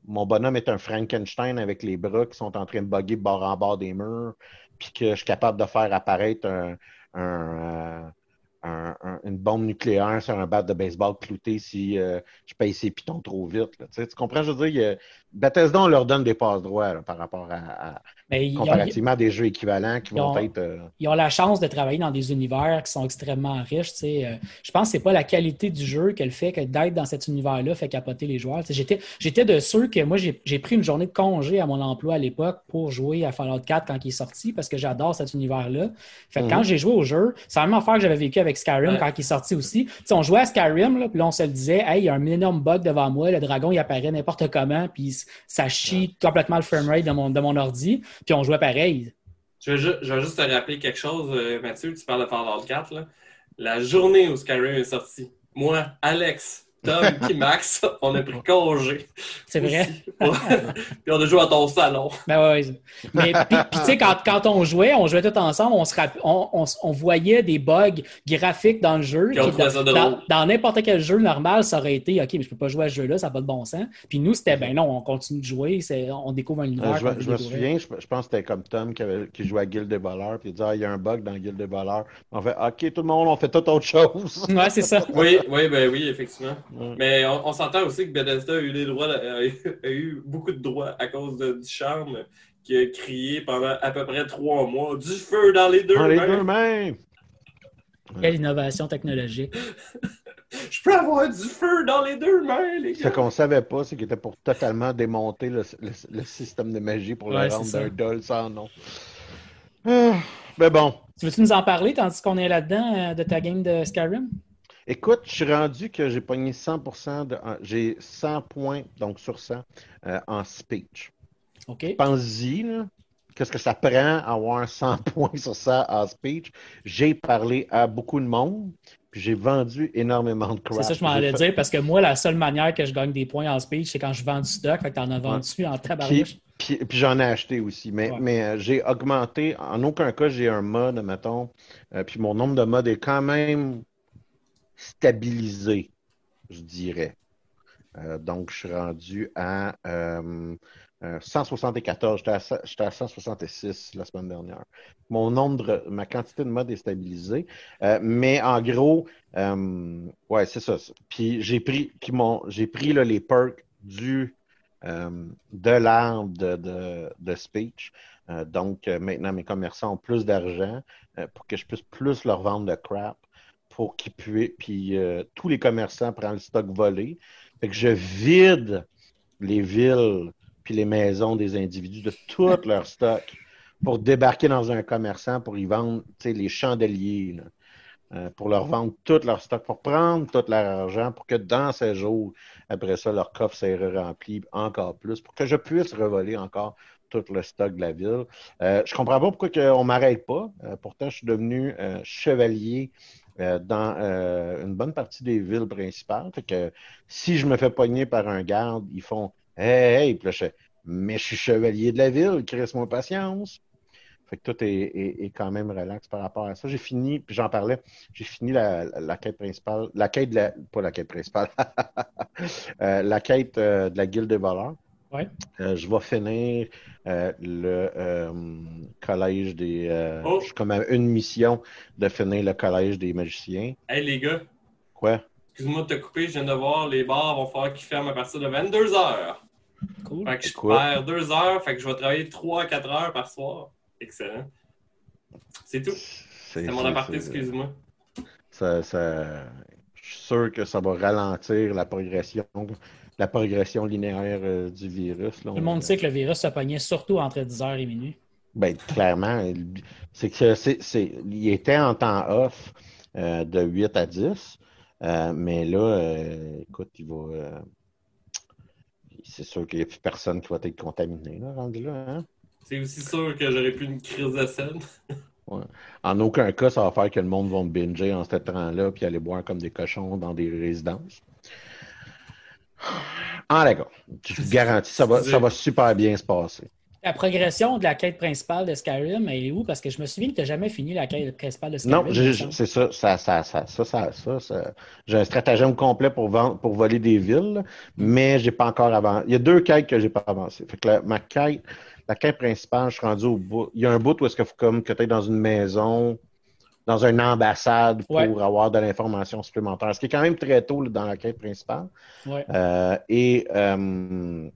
mon bonhomme est un Frankenstein avec les bras qui sont en train de bugger bord en bord des murs, puis que je suis capable de faire apparaître un, euh, une bombe nucléaire sur un bat de baseball clouté si euh, je paye ses pitons trop vite. Tu comprends? Je veux dire, Bethesda, on leur donne des passes droits par rapport à, comparativement à des jeux équivalents qui vont être. Euh, ils ont la chance de travailler dans des univers qui sont extrêmement riches. Euh, je pense que c'est pas la qualité du jeu que le fait que d'être dans cet univers-là fait capoter les joueurs. J'étais de ceux que moi, j'ai pris une journée de congé à mon emploi à l'époque pour jouer à Fallout 4 quand il est sorti parce que j'adore cet univers-là. Fait quand mhm. j'ai joué au jeu, c'est la même affaire que j'avais vécu avec Skyrim quand il est sorti aussi. on jouait à Skyrim, là, puis là, on se le disait, hey, il y a un énorme bug devant moi, le dragon, il apparaît n'importe comment, puis ça chie complètement le framerate de mon, de mon ordi, puis on jouait pareil. Je vais, juste, te rappeler quelque chose, euh, Mathieu, tu parles de Fallout 4. La journée où Skyrim est sorti, moi, Alex, Tom et Max, on a pris congé. C'est vrai? puis on a joué à ton salon. Ben ouais. Mais puis, tu sais, quand, quand, on jouait, on jouait tous ensemble, on, se on, on, voyait des bugs graphiques dans le jeu. dans n'importe quel jeu normal, ça aurait été OK, mais je peux pas jouer à ce jeu-là, ça n'a pas de bon sens. Puis nous, c'était ben non, on continue de jouer, on découvre un univers. Euh, je, me souviens, je, pense que c'était comme Tom qui, avait, qui jouait à Guild des voleurs, puis il disait ah, il y a un bug dans Guild des voleurs. On fait OK, tout le monde, on fait toute autre chose. Ouais, c'est ça. oui, oui, ben oui, effectivement. Mais on, s'entend aussi que Bethesda a eu, des droits, a eu beaucoup de droits à cause du charme qui a crié pendant à peu près trois mois du feu dans les deux dans les deux mains. Quelle innovation technologique. [LAUGHS] Je peux avoir du feu dans les deux mains, les gars. Ce qu'on savait pas, c'est qu'il était pour totalement démonter le, système de magie pour le rendre d'un doll sans nom. Ah, mais bon. Tu veux-tu nous en parler tandis qu'on est là-dedans euh, de ta game de Skyrim? Écoute, je suis rendu que j'ai pogné 100% de. J'ai 100 points, donc sur 100, euh, en speech. OK. Pense-y, qu'est-ce que ça prend avoir 100 [LAUGHS] points sur ça en speech? J'ai parlé à beaucoup de monde, puis j'ai vendu énormément de crap. C'est ça que je m'en allais dire, parce que moi, la seule manière que je gagne des points en speech, c'est quand je vends du stock, fait que t'en as vendu en tabarnouche. Puis, puis, j'en ai acheté aussi, mais, mais euh, j'ai augmenté. En aucun cas, j'ai un mode, mettons. Euh, puis mon nombre de modes est quand même stabilisé, je dirais. Euh, donc, je suis rendu à 174. J'étais à, 166 la semaine dernière. Mon nombre, ma quantité de modes est stabilisée. mais en gros, ouais, c'est ça. Puis j'ai pris, j'ai pris les perks du euh, de l'arbre de, speech. Euh, donc, euh, maintenant, mes commerçants ont plus d'argent pour que je puisse plus leur vendre de crap pour qu'ils puissent. Puis tous les commerçants prennent le stock volé. Fait que je vide les villes puis les maisons des individus de tout [LAUGHS] leur stock pour débarquer dans un commerçant pour y vendre les chandeliers. Euh, pour leur vendre tout leur stock, pour prendre tout leur argent, pour que dans ces jours, après ça, leur coffre s'est rempli encore plus, pour que je puisse revoler encore tout le stock de la ville. Euh, je ne comprends pas pourquoi on ne m'arrête pas. Euh, pourtant, je suis devenu chevalier dans une bonne partie des villes principales. Fait que si je me fais pogner par un garde, ils font Hey, hey, puis je mais je suis chevalier de la ville, crée-moi patience. Fait que tout est, quand même relax par rapport à ça. J'ai fini, puis j'en parlais, j'ai fini la, quête principale, la quête de la, pas la quête principale, [LAUGHS] euh, la quête euh, de la guilde des voleurs. Ouais. Euh, je vais finir le collège des. Oh! Je suis comme à une mission de finir le collège des magiciens. Hey les gars. Quoi? Excuse-moi de te couper, je viens de voir, les bars vont falloir qu'ils ferment à partir de 22 h Cool. Fait que je perds 2 heures, fait que je vais travailler 3 à 4 heures par soir. Excellent. C'est tout. C'est mon aparté, excuse-moi. Ça, ça, je suis sûr que ça va ralentir la progression, la progression linéaire euh, du virus. Tout le monde sait que le virus se pognait surtout entre 10h et minuit. Ben, clairement. C'est que c'est, il était en temps off euh, de 8 à 10. Euh, mais là, écoute, il va. c'est sûr qu'il n'y a plus personne qui va être contaminé, là, rendu là. Hein? C'est aussi sûr que j'aurais plus une crise de scène. [LAUGHS] En aucun cas, ça va faire que le monde va me binger en ce temps-là puis aller boire comme des cochons dans des résidences. Ah, d'accord. Je vous garantis, ça va, ça va super bien se passer. La progression de la quête principale de Skyrim, elle est où? Parce que je me souviens que tu n'as jamais fini la quête principale de Skyrim. Non, c'est ça. Ça, ça, ça, ça, ça, J'ai un stratagème complet pour, vendre, pour voler des villes, mais j'ai pas encore avancé. Il y a deux quêtes que j'ai pas avancé. Fait que ma quête, la quête principale, je suis rendu au bout. Il y a un bout où est-ce qu'il faut comme que tu es dans une maison, dans une ambassade pour avoir de l'information supplémentaire. Ce qui est quand même très tôt dans la quête principale. Euh, et euh,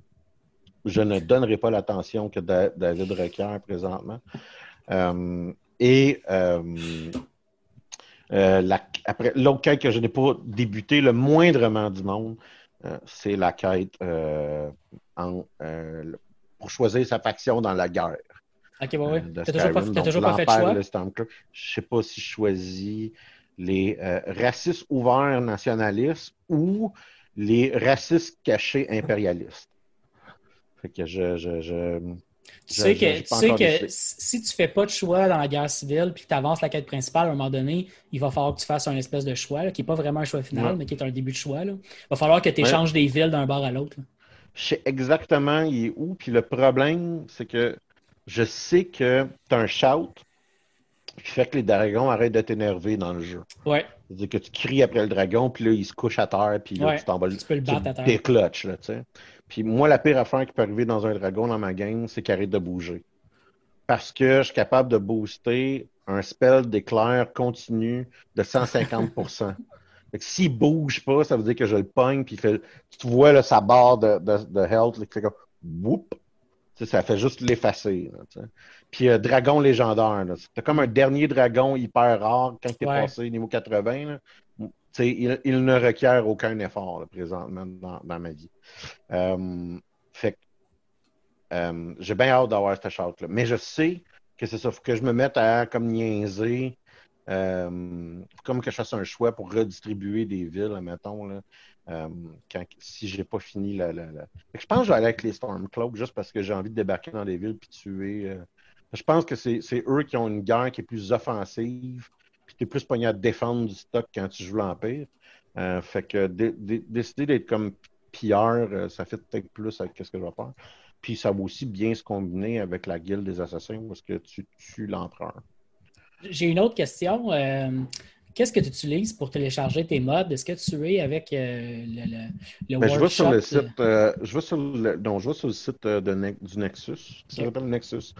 je ne donnerai pas l'attention que David requiert présentement. Euh, et après, l'autre quête que je n'ai pas débuté le moindrement du monde, c'est la quête en pour choisir sa faction dans la guerre. Ok, oui, oui. Tu n'as toujours, pas, fait de choix? Je ne sais pas si je choisis les euh, racistes ouverts nationalistes ou les racistes cachés impérialistes. Fait que je, je, je... Tu sais que, tu sais que si tu fais pas de choix dans la guerre civile puis que tu avances la quête principale, à un moment donné, il va falloir que tu fasses un espèce de choix qui n'est pas vraiment un choix final, mais qui est un début de choix. Là. Il va falloir que tu échanges des villes d'un bord à l'autre. Je sais exactement il est où. Puis le problème, c'est que je sais que tu as un shout qui fait que les dragons arrêtent d'être énervés dans le jeu. Ouais. C'est-à-dire que tu cries après le dragon, puis là, il se couche à terre, puis là, tu t'envoles. Tu peux le battre à terre. T'es clutch, là, tu sais. Puis moi, la pire affaire qui peut arriver dans un dragon dans ma game, c'est qu'il arrête de bouger. Parce que je suis capable de booster un spell d'éclair continu de 150% [LAUGHS] S'il bouge pas, ça veut dire que je le pogne, puis fait, tu vois là, sa barre de, de, de health qui fait comme whoop, ça fait juste l'effacer. Puis euh, dragon légendaire, c'est comme un dernier dragon hyper rare quand tu es passé niveau 80. il, il, ne requiert aucun effort présentement dans, dans, ma vie. Euh, fait euh, j'ai bien hâte d'avoir cette charte-là. Mais je sais que c'est ça. faut que je me mette à comme niaiser. Comme que je fasse un choix pour redistribuer des villes, mettons, là, euh, quand, si j'ai pas fini la. Je pense que je vais aller avec les Stormcloaks juste parce que j'ai envie de débarquer dans des villes puis tuer. Je pense que c'est eux qui ont une guerre qui est plus offensive, puis tu es plus pogné à défendre du stock quand tu joues l'Empire. fait que décider d'être comme pilleur, ça fait peut-être plus avec ce que je vais faire. Puis ça va aussi bien se combiner avec la guilde des assassins parce que tu tues l'empereur. J'ai une autre question. Euh, qu'est-ce que tu utilises pour télécharger tes mods? Est-ce que tu es avec euh, le, le, ben, je vais sur le site, euh, je vais sur le, donc, je vais sur le site de, du Nexus, ça s'appelle Nexus,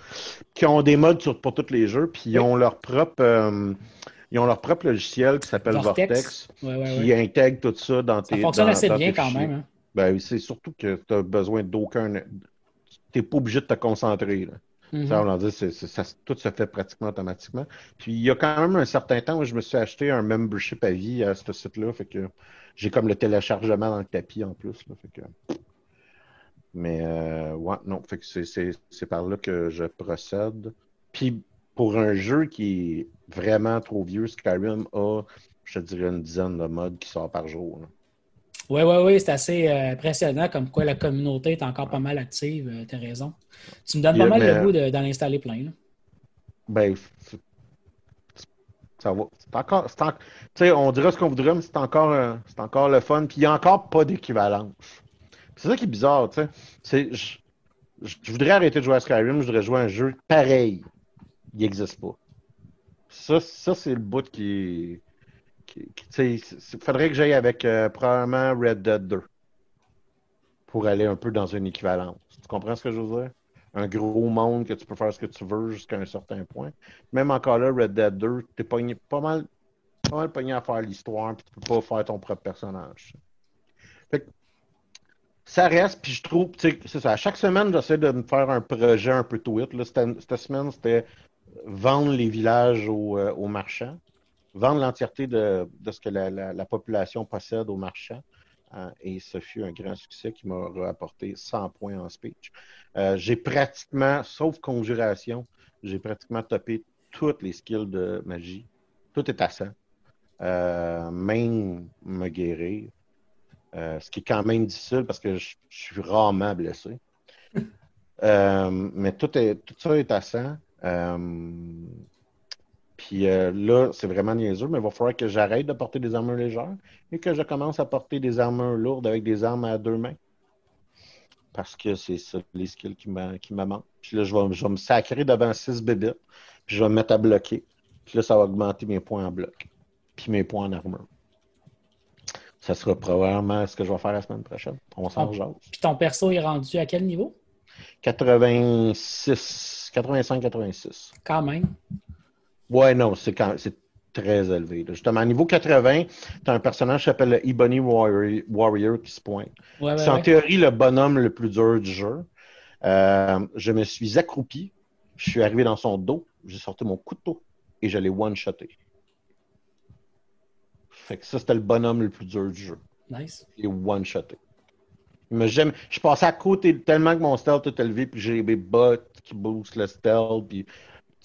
qui ont des mods pour tous les jeux, puis ils ont leur propre ils ont leur propre logiciel qui s'appelle Vortex, qui intègre tout ça dans tes. Ça fonctionne assez bien quand même. Hein? Ben, c'est surtout que tu as besoin d'aucun tu n'es pas obligé de te concentrer. Là. Ça, on dit, tout se fait pratiquement automatiquement. Puis il y a quand même un certain temps où je me suis acheté un membership à vie à ce site-là. Fait que j'ai comme le téléchargement dans le tapis en plus. Mais euh, ouais, non, c'est par là que je procède. Puis pour un jeu qui est vraiment trop vieux, Skyrim a, je te dirais, une dizaine de modes qui sortent par jour. Oui, oui, oui, c'est assez euh, impressionnant comme quoi la communauté est encore pas mal active. Euh, tu as raison. Tu me donnes pas mal le goût d'en installer plein. Ben, ça va. C'est encore. Tu sais, on dirait ce qu'on voudrait, mais c'est encore, euh, c'est encore le fun. Puis il n'y a encore pas d'équivalence. C'est ça qui est bizarre, tu sais. Je, je voudrais arrêter de jouer à Skyrim, je voudrais jouer à un jeu pareil. Il n'existe pas. Ça, ça c'est le bout qui il faudrait que j'aille avec euh, probablement Red Dead 2 pour aller un peu dans une équivalence. Tu comprends ce que je veux dire? Un gros monde que tu peux faire ce que tu veux jusqu'à un certain point. Même encore là, Red Dead 2, tu es pas mal, pas mal pogné à faire l'histoire, puis tu peux pas faire ton propre personnage. ça reste, puis je trouve, c'est ça. Chaque semaine, j'essaie de me faire un projet un peu tweet. cette, semaine, c'était vendre les villages euh, aux marchands vendre l'entièreté de, ce que la, population possède au marchand. Euh, et ce fut un grand succès qui m'a rapporté 100 points en speech. Euh, j'ai pratiquement, sauf conjuration, j'ai pratiquement topé toutes les skills de magie. Tout est à 100. Euh, même me guérir. ce qui est quand même difficile parce que je, suis rarement blessé. [LAUGHS] mais tout, est, tout ça est à 100. Puis euh, là, c'est vraiment niaiseux, mais il va falloir que j'arrête de porter des armures légères et que je commence à porter des armures lourdes avec des armes à deux mains. Parce que c'est ça les skills qui me manquent. Puis là, je vais, me sacrer devant six bébés. Puis je vais me mettre à bloquer. Puis là, ça va augmenter mes points en bloc. Puis mes points en armure. Ça sera probablement ce que je vais faire la semaine prochaine. On s'en ah, Puis ton perso est rendu à quel niveau? 86. 85-86. Quand même. Ouais, non, c'est très élevé. Justement, à niveau 80, tu as un personnage qui s'appelle le Ebony Warrior, qui se pointe. c'est en théorie le bonhomme le plus dur du jeu. Euh, je me suis accroupi, je suis arrivé dans son dos, j'ai sorti mon couteau et je l'ai one-shoté. Fait que ça, c'était le bonhomme le plus dur du jeu. Nice. Et one-shoté. Je suis passé à côté tellement que mon stealth est élevé, puis j'ai des bottes qui boostent le stealth, puis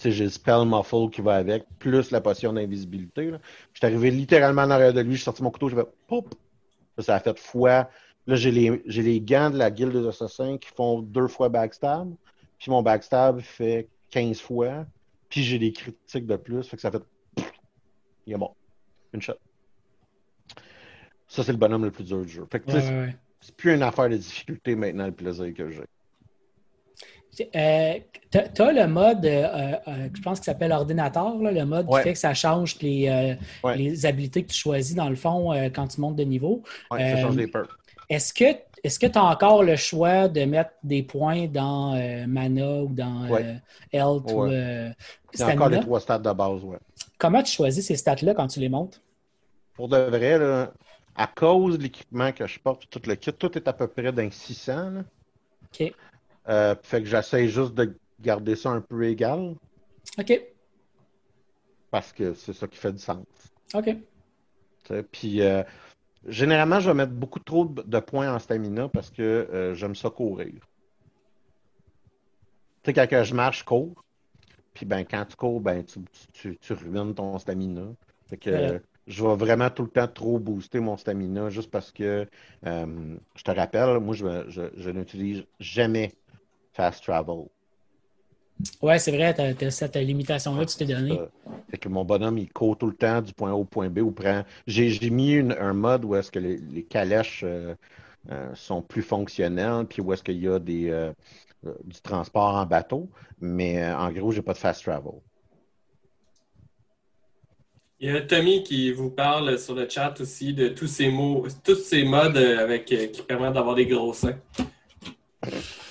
j'ai le spell muffle qui va avec, plus la potion d'invisibilité. Je suis arrivé littéralement en arrière de lui, j'ai sorti mon couteau, je vais poup! Ça a fait fois. Là, j'ai les, les, gants de la guilde des assassins qui font deux fois backstab. puis mon backstab fait 15 fois, puis j'ai des critiques de plus, fait que ça fait. Il est bon. Une shot. Ça, c'est le bonhomme le plus dur du jeu. Fait que, tu sais, Ouais, ouais, ouais. c'est plus une affaire de difficulté maintenant, le plaisir que j'ai. Euh, t'as t'as le mode, euh, euh, je pense qu'il s'appelle ordinateur, là, le mode Ouais. qui fait que ça change les, euh, Ouais. les habilités que tu choisis dans le fond euh, quand tu montes de niveau. Ouais, ça change Euh, les perks. Est-ce que est-ce que tu as encore le choix de mettre des points dans euh, mana ou dans euh, health ou euh, encore les trois stats de base. Comment tu choisis ces stats-là quand tu les montes? Pour de vrai, là, à cause de l'équipement que je porte, tout le kit, tout est à peu près d'un 600. là. OK. Euh, fait que j'essaie juste de garder ça un peu égal OK. parce que c'est ça qui fait du sens. OK. Puis euh, généralement, je vais mettre beaucoup trop de points en stamina parce que euh, j'aime ça courir. Tu sais, quand que je marche, je cours. Puis ben, quand tu cours, ben, tu, tu, tu ruines ton stamina. Fait que Ouais. je vais vraiment tout le temps trop booster mon stamina juste parce que euh, je te rappelle, moi, je, je, je n'utilise jamais fast travel. Ouais, c'est vrai, tu as, cette limitation-là que tu t'es donnée. Fait que mon bonhomme, il court tout le temps du point A au point B ou prend. J'ai mis une- un mode où est-ce que les, les calèches euh, euh, sont plus fonctionnelles, puis où est-ce qu'il y a des, euh, du transport en bateau. Mais euh, en gros, j'ai pas de fast travel. Il y a Tommy qui vous parle sur le chat aussi de tous ces mots, tous ces modes avec, qui permettent d'avoir des gros seins.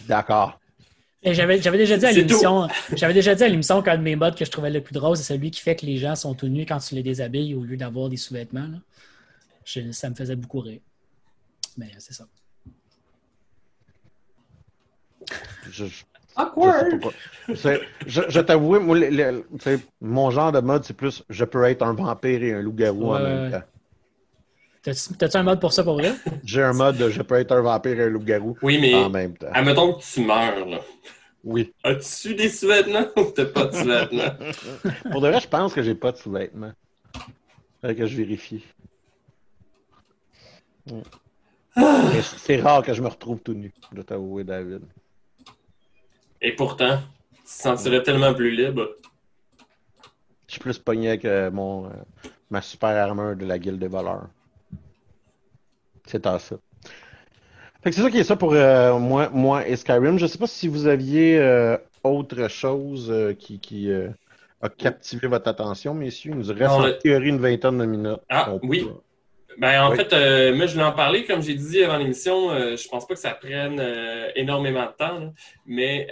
D'accord. J'avais déjà dit à l'émission, [LAUGHS] j'avais déjà dit à l'émission qu'un de mes modes que je trouvais le plus drôle, c'est celui qui fait que les gens sont tout nus quand tu les déshabilles au lieu d'avoir des sous-vêtements. ça me faisait beaucoup rire. Mais c'est ça. Je, je- Awkward! je Je, t'avoue, moi, le- le- tu sais, mon genre de mode, c'est plus je peux être un vampire et un loup-garou en même ouais. temps. T'as-tu un mode pour ça pour vrai? [LAUGHS] J'ai un mode de je peux être un vampire et un loup-garou Oui, mais en même temps. admettons que tu meurs, là. Oui. As-tu des sous-vêtements ou t'as pas de sous-vêtements? [LAUGHS] Pour de vrai, je pense que j'ai pas de sous-vêtements. Faudrait que je vérifie. C- C'est rare que je me retrouve tout nu, je dois t'avouer, David. Et pourtant, tu te sentirais tellement plus libre. Je suis plus pogné euh, mon, euh, ma super armure de la guilde des voleurs. C'est à ça. Fait que c'est ça qui est ça pour euh, moi, moi et Skyrim. Je sais pas si vous aviez euh, autre chose euh, qui, qui a captivé votre attention, messieurs. Il nous reste Non, en le- théorie une vingtaine de minutes. Ah, peut- oui. Ben, en Oui. fait, moi, je voulais en parler. Comme j'ai dit avant l'émission, je pense pas que ça prenne énormément de temps, là. mais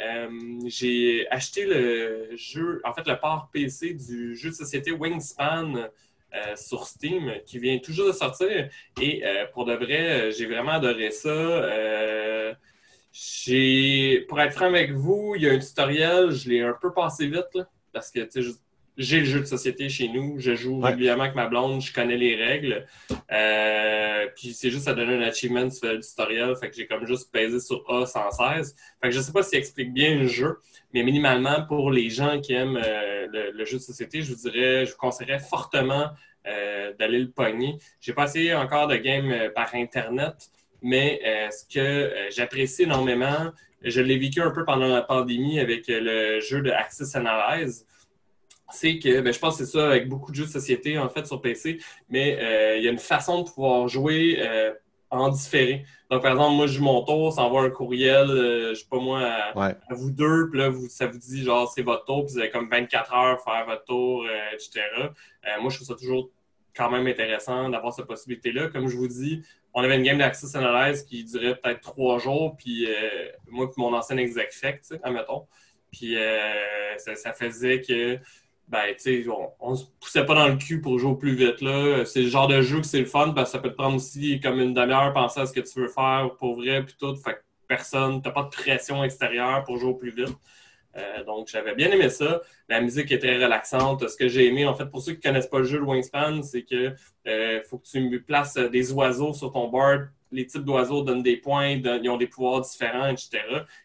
j'ai acheté le jeu, en fait, le port PC du jeu de société Wingspan euh, sur Steam, qui vient juste de sortir. Et euh, pour de vrai, j'ai vraiment adoré ça. Euh, j'ai, pour être franc avec vous, il y a un tutoriel, je l'ai un peu passé vite, parce que, j'ai le jeu de société chez nous, je joue Ouais. régulièrement avec ma blonde, je connais les règles. Euh, puis c'est juste à donner un achievement, fais le tutoriel, fait que j'ai comme juste pesé sur A 116. Fait que je sais pas s'il explique bien le jeu, mais minimalement pour les gens qui aiment euh, le, le jeu de société, je vous dirais, je vous conseillerais fortement euh, d'aller le pogner. J'ai pas essayé encore de game par Internet, mais ce que j'apprécie énormément, je l'ai vécu un peu pendant la pandémie avec le jeu de Access Analyze c'est que ben, je pense que c'est ça avec beaucoup de jeux de société en fait sur PC, mais euh, il y a une façon de pouvoir jouer euh, en différé. Donc par exemple, moi je joue mon tour, ça envoie un courriel, euh, je sais pas moi, à, Ouais. à vous deux, puis là vous, ça vous dit genre c'est votre tour, puis vous avez comme 24 heures pour faire votre tour, euh, etc. Moi je trouve ça toujours quand même intéressant d'avoir cette possibilité-là. Comme je vous dis, on avait une game d'Access Analyze qui durait peut-être trois jours, puis moi puis mon ancien exec, sais, admettons. Puis ça, ça faisait que ben, tu sais, on, on se poussait pas dans le cul pour jouer plus vite, là. C'est le genre de jeu que c'est le fun, parce que ça peut te prendre aussi comme une demi-heure, penser à ce que tu veux faire pour vrai, puis tout. Fait que personne, t'as pas de pression extérieure pour jouer plus vite. Euh, donc, j'avais bien aimé ça. La musique est très relaxante. Ce que j'ai aimé, en fait, pour ceux qui connaissent pas le jeu de Wingspan, c'est que euh, faut que tu places des oiseaux sur ton board. Les types d'oiseaux donnent des points, ils ont des pouvoirs différents, etc.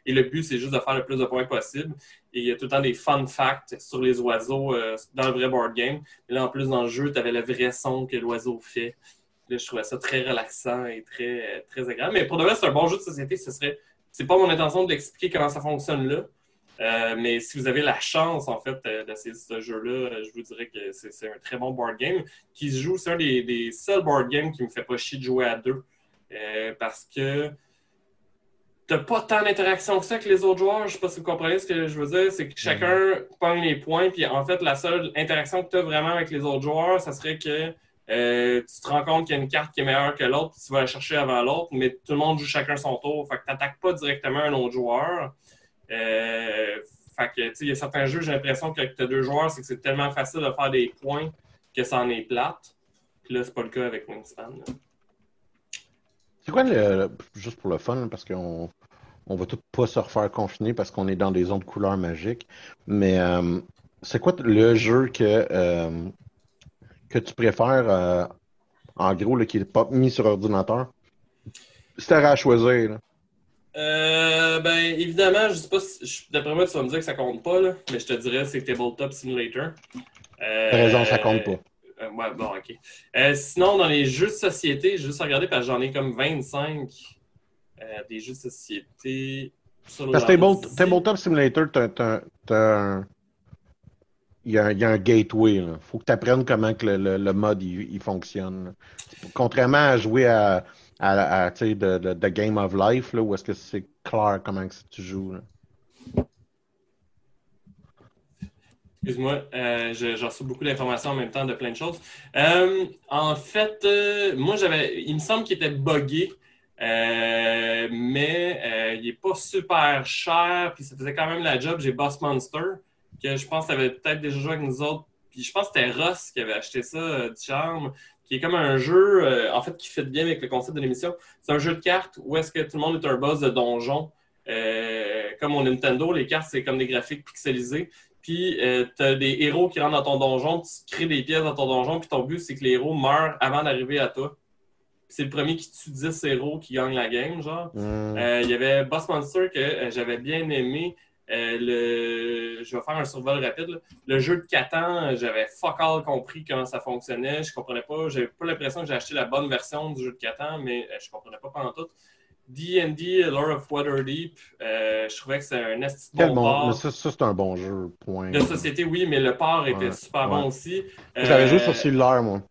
Et le but, c'est juste de faire le plus de points possible. Et il y a tout le temps des fun facts sur les oiseaux euh, dans le vrai board game. Et là, en plus, dans le jeu, tu avais le vrai son que l'oiseau fait. Là, je trouvais ça très relaxant et très, très agréable. Mais pour de vrai, c'est un bon jeu de société. Ce serait, c'est pas mon intention de l'expliquer comment ça fonctionne là. Euh, mais si vous avez la chance, en fait, euh, d'essayer ce jeu-là, je vous dirais que c'est un très bon board game qui se joue. C'est un des, des, seuls board games qui me fait pas chier de jouer à deux. parce que t'as pas tant d'interaction que ça avec les autres joueurs. Je sais pas si vous comprenez ce que je veux dire. C'est que chacun pogne les points. Puis en fait, la seule interaction que tu as vraiment avec les autres joueurs, ça serait que tu te rends compte qu'il y a une carte qui est meilleure que l'autre, puis tu vas la chercher avant l'autre, mais tout le monde joue chacun son tour. Fait que tu n'attaques pas directement un autre joueur. Euh, fait que, il y a certains jeux, j'ai l'impression que tu as deux joueurs, c'est que c'est tellement facile de faire des points que ça en est plate. Puis là, c'est pas le cas avec Wingspan. C'est quoi le. Juste pour le fun, parce qu'on on va tout pas se refaire confiner parce qu'on est dans des zones de couleurs magiques. Mais euh, c'est quoi le jeu que, euh, que tu préfères, en gros, qui n'est pas mis sur ordinateur? Si t'avais à choisir, là. Euh, ben, évidemment, je sais pas si. D'après moi, tu vas me dire que ça compte pas, là, mais je te dirais c'est Tabletop Simulator. Euh, T'as raison, ça compte pas. Euh, ouais, bon, ok. Euh, sinon, dans les jeux de société, juste regarder parce que j'en ai comme 25 des jeux de société. Parce que Tabletop Simulator, t'as. Il y, a il y, a un, gateway. Il faut que tu apprennes comment que le, le, mode il, fonctionne. Contrairement à jouer à, à, de, de, Game of Life, là, où est-ce que c'est clair comment que tu joues? Excuse-moi, euh, j'en reçois beaucoup d'informations en même temps de plein de choses. Euh, en fait, euh, moi, j'avais, il me semble qu'il était buggé, euh, mais il n'est pas super cher, puis ça faisait quand même la job. J'ai Boss Monster, que je pense avais peut-être déjà joué avec nous autres. Puis je pense que c'était Ross qui avait acheté ça charme qui est comme un jeu, euh, en fait, qui fait bien avec le concept de l'émission. C'est un jeu de cartes où est-ce que tout le monde est un boss de donjon. Euh, comme au Nintendo, les cartes, c'est comme des graphiques pixelisés. Puis, euh, tu as des héros qui rentrent dans ton donjon, tu crées des pièces dans ton donjon, puis ton but, c'est que les héros meurent avant d'arriver à toi. C'est le premier qui tue 10 héros qui gagne la game, genre. Hmm. Il y avait Boss Monster que j'avais bien aimé. Euh, le... Je vais faire un survol rapide. Le jeu de Catan, j'avais fuck all compris comment ça fonctionnait. Je comprenais pas. J'avais pas l'impression que j'ai acheté la bonne version du jeu de Catan, mais euh, je comprenais pas pendant tout. D&D, Lord of Waterdeep, euh, je trouvais que c'est un esti bon, bon Ça, ça c'est un bon jeu, point. De société, oui, mais le port était super bon aussi. J'avais joué sur cellulaire, moi.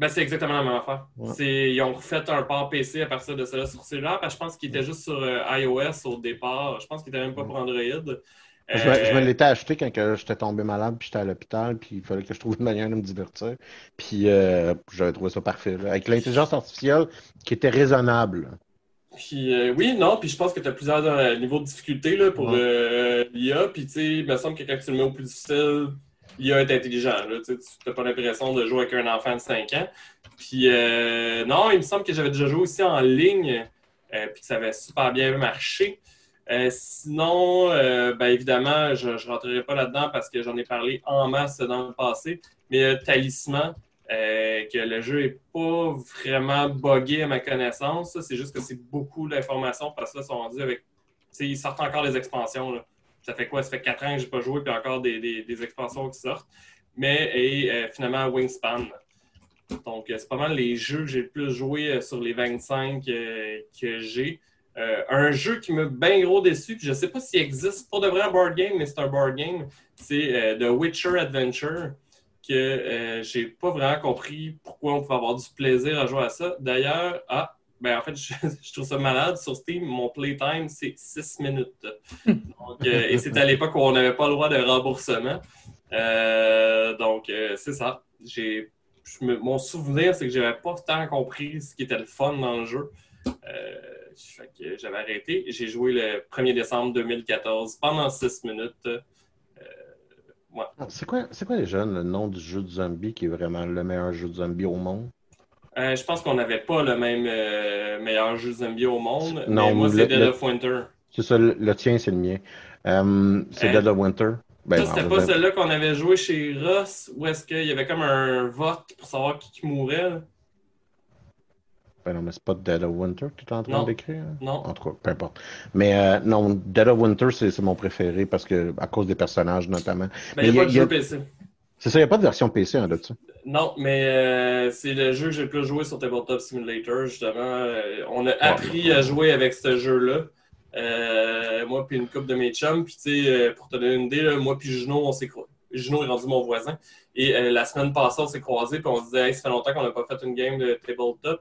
Ben, c'est exactement la même affaire. Ils ont refait un port PC à partir de cela sur cellulaire. je pense qu'il était juste sur euh, iOS au départ. Je pense qu'il n'était même pas pour Android. Je, me euh, l'étais acheté quand j'étais tombé malade, puis j'étais à l'hôpital, puis il fallait que je trouve une manière de me divertir. Puis euh, j'avais trouvé ça parfait. Avec l'intelligence artificielle qui était raisonnable. Puis oui, non, puis je pense que tu as plusieurs niveaux de difficulté là, pour l'IA. Puis tu sais, il me semble que quand tu le mets au plus difficile, l'IA est intelligent. tu n'as pas l'impression de jouer avec un enfant de 5 ans. Puis euh, non, il me semble que j'avais déjà joué aussi en ligne, euh, puis que ça avait super bien marché. Euh, sinon, ben, évidemment, je ne rentrerai pas là-dedans parce que j'en ai parlé en masse dans le passé. Mais Talisman, que le jeu n'est pas vraiment buggé à ma connaissance. C'est juste que c'est beaucoup d'informations parce que là, ils sont rendus avec. Ils sortent encore les expansions. Ça fait quoi? Ça fait quatre ans que je n'ai pas joué, puis encore des, des, expansions qui sortent. Mais et, euh, finalement, Wingspan. Donc, euh, c'est pas mal les jeux que j'ai le plus joué euh, sur les 25 que j'ai. un jeu qui m'a bien gros déçu, puis je sais pas s'il existe pour de vrai un board game, mais c'est un board game. C'est The Witcher Adventure, que j'ai pas vraiment compris pourquoi on pouvait avoir du plaisir à jouer à ça. D'ailleurs, ah, ben, en fait, [LAUGHS] je, trouve ça malade. Sur Steam, mon playtime, c'est 6 minutes. Euh, et c'était à l'époque où on n'avait pas le droit de remboursement. Euh, donc, euh, c'est ça. J'ai, mon souvenir, c'est que j'avais pas tant compris ce qui était le fun dans le jeu. j'avais arrêté. J'ai joué le 1er décembre 2014 pendant 6 minutes. Ah, c'est quoi, c'est quoi déjà le nom du jeu de zombie qui est vraiment le meilleur jeu de zombie au monde? Euh, je pense qu'on n'avait pas le même euh, meilleur jeu zombie au monde. Non, mais moi, c'est Dead of Winter. C'est ça, le, tien, c'est le mien. Euh, c'est Dead of Winter. Ben, c'était pas celle-là qu'on avait joué chez Ross, ou est-ce qu'il y avait comme un vote pour savoir qui, qui mourait? Ben non, mais c'est pas Dead of Winter que tu es en train d'écrire? Non. En tout cas, peu importe. Mais non, Dead of Winter, c'est mon préféré parce que à cause des personnages notamment. Ben, il n'y a, pas de jeu PC. C'est ça, il n'y a pas de version PC en hein, dessus. Non, mais euh, c'est le jeu que j'ai le plus joué sur Tabletop Simulator, justement. Euh, on a appris à jouer avec ce jeu-là. Euh, moi, puis une coupe de mes chums. Puis, tu sais, pour te donner une idée, moi, puis Juno, on s'est croisés. Juno est rendu mon voisin. Et la semaine passée, on s'est croisés, puis on se disait, ça fait longtemps qu'on n'a pas fait une game de tabletop.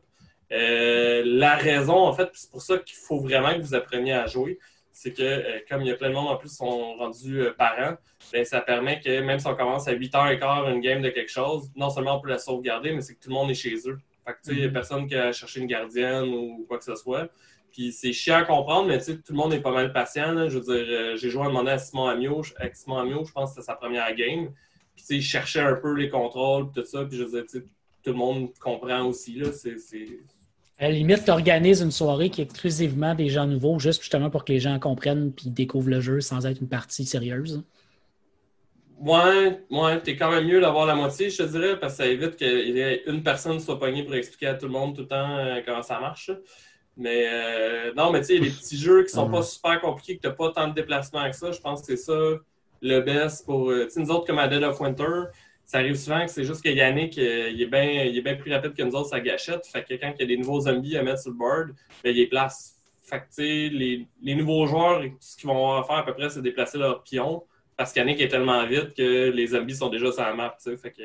la raison, en fait, c'est pour ça qu'il faut vraiment que vous appreniez à jouer, c'est que comme il y a plein de monde en plus qui sont rendus parents, ben, ça permet que même si on commence à 8h15 une game de quelque chose, non seulement on peut la sauvegarder, mais c'est que tout le monde est chez eux. Fait que, il n'y a mm-hmm. personne qui a cherché une gardienne ou quoi que ce soit. Puis c'est chiant à comprendre, mais tout le monde est pas mal patient. Je veux dire, euh, j'ai joué un moment à Simon Amio. Avec Simon Amio, je pense que c'était sa première game. Puis il cherchait un peu les contrôles, tout ça. Puis je veux dire, tout le monde comprend aussi. Là, c'est, À la limite, tu organises une soirée qui est exclusivement des gens nouveaux, juste justement pour que les gens comprennent puis découvrent le jeu sans être une partie sérieuse. Ouais, ouais, t'es quand même mieux d'avoir la moitié, je te dirais, parce que ça évite qu'il y ait une personne soit pognée pour expliquer à tout le monde tout le temps euh, comment ça marche. Mais euh, non, mais tu sais, les petits [LAUGHS] jeux qui sont pas super compliqués, que t'as pas tant de déplacements que ça, je pense que c'est ça le best pour. Euh, tu sais, nous autres, comme à Dead of Winter, ça arrive souvent que c'est juste que Yannick, il est bien il est bien plus rapide que nous autres, sa gâchette. Fait que quand il y a des nouveaux zombies à mettre sur le board, ben, il est place. Fait que, les, les nouveaux joueurs, ce qu'ils vont faire à peu près, c'est déplacer leurs pions parce qu'Yannick est tellement vite que les zombies sont déjà sur la map. Fait que...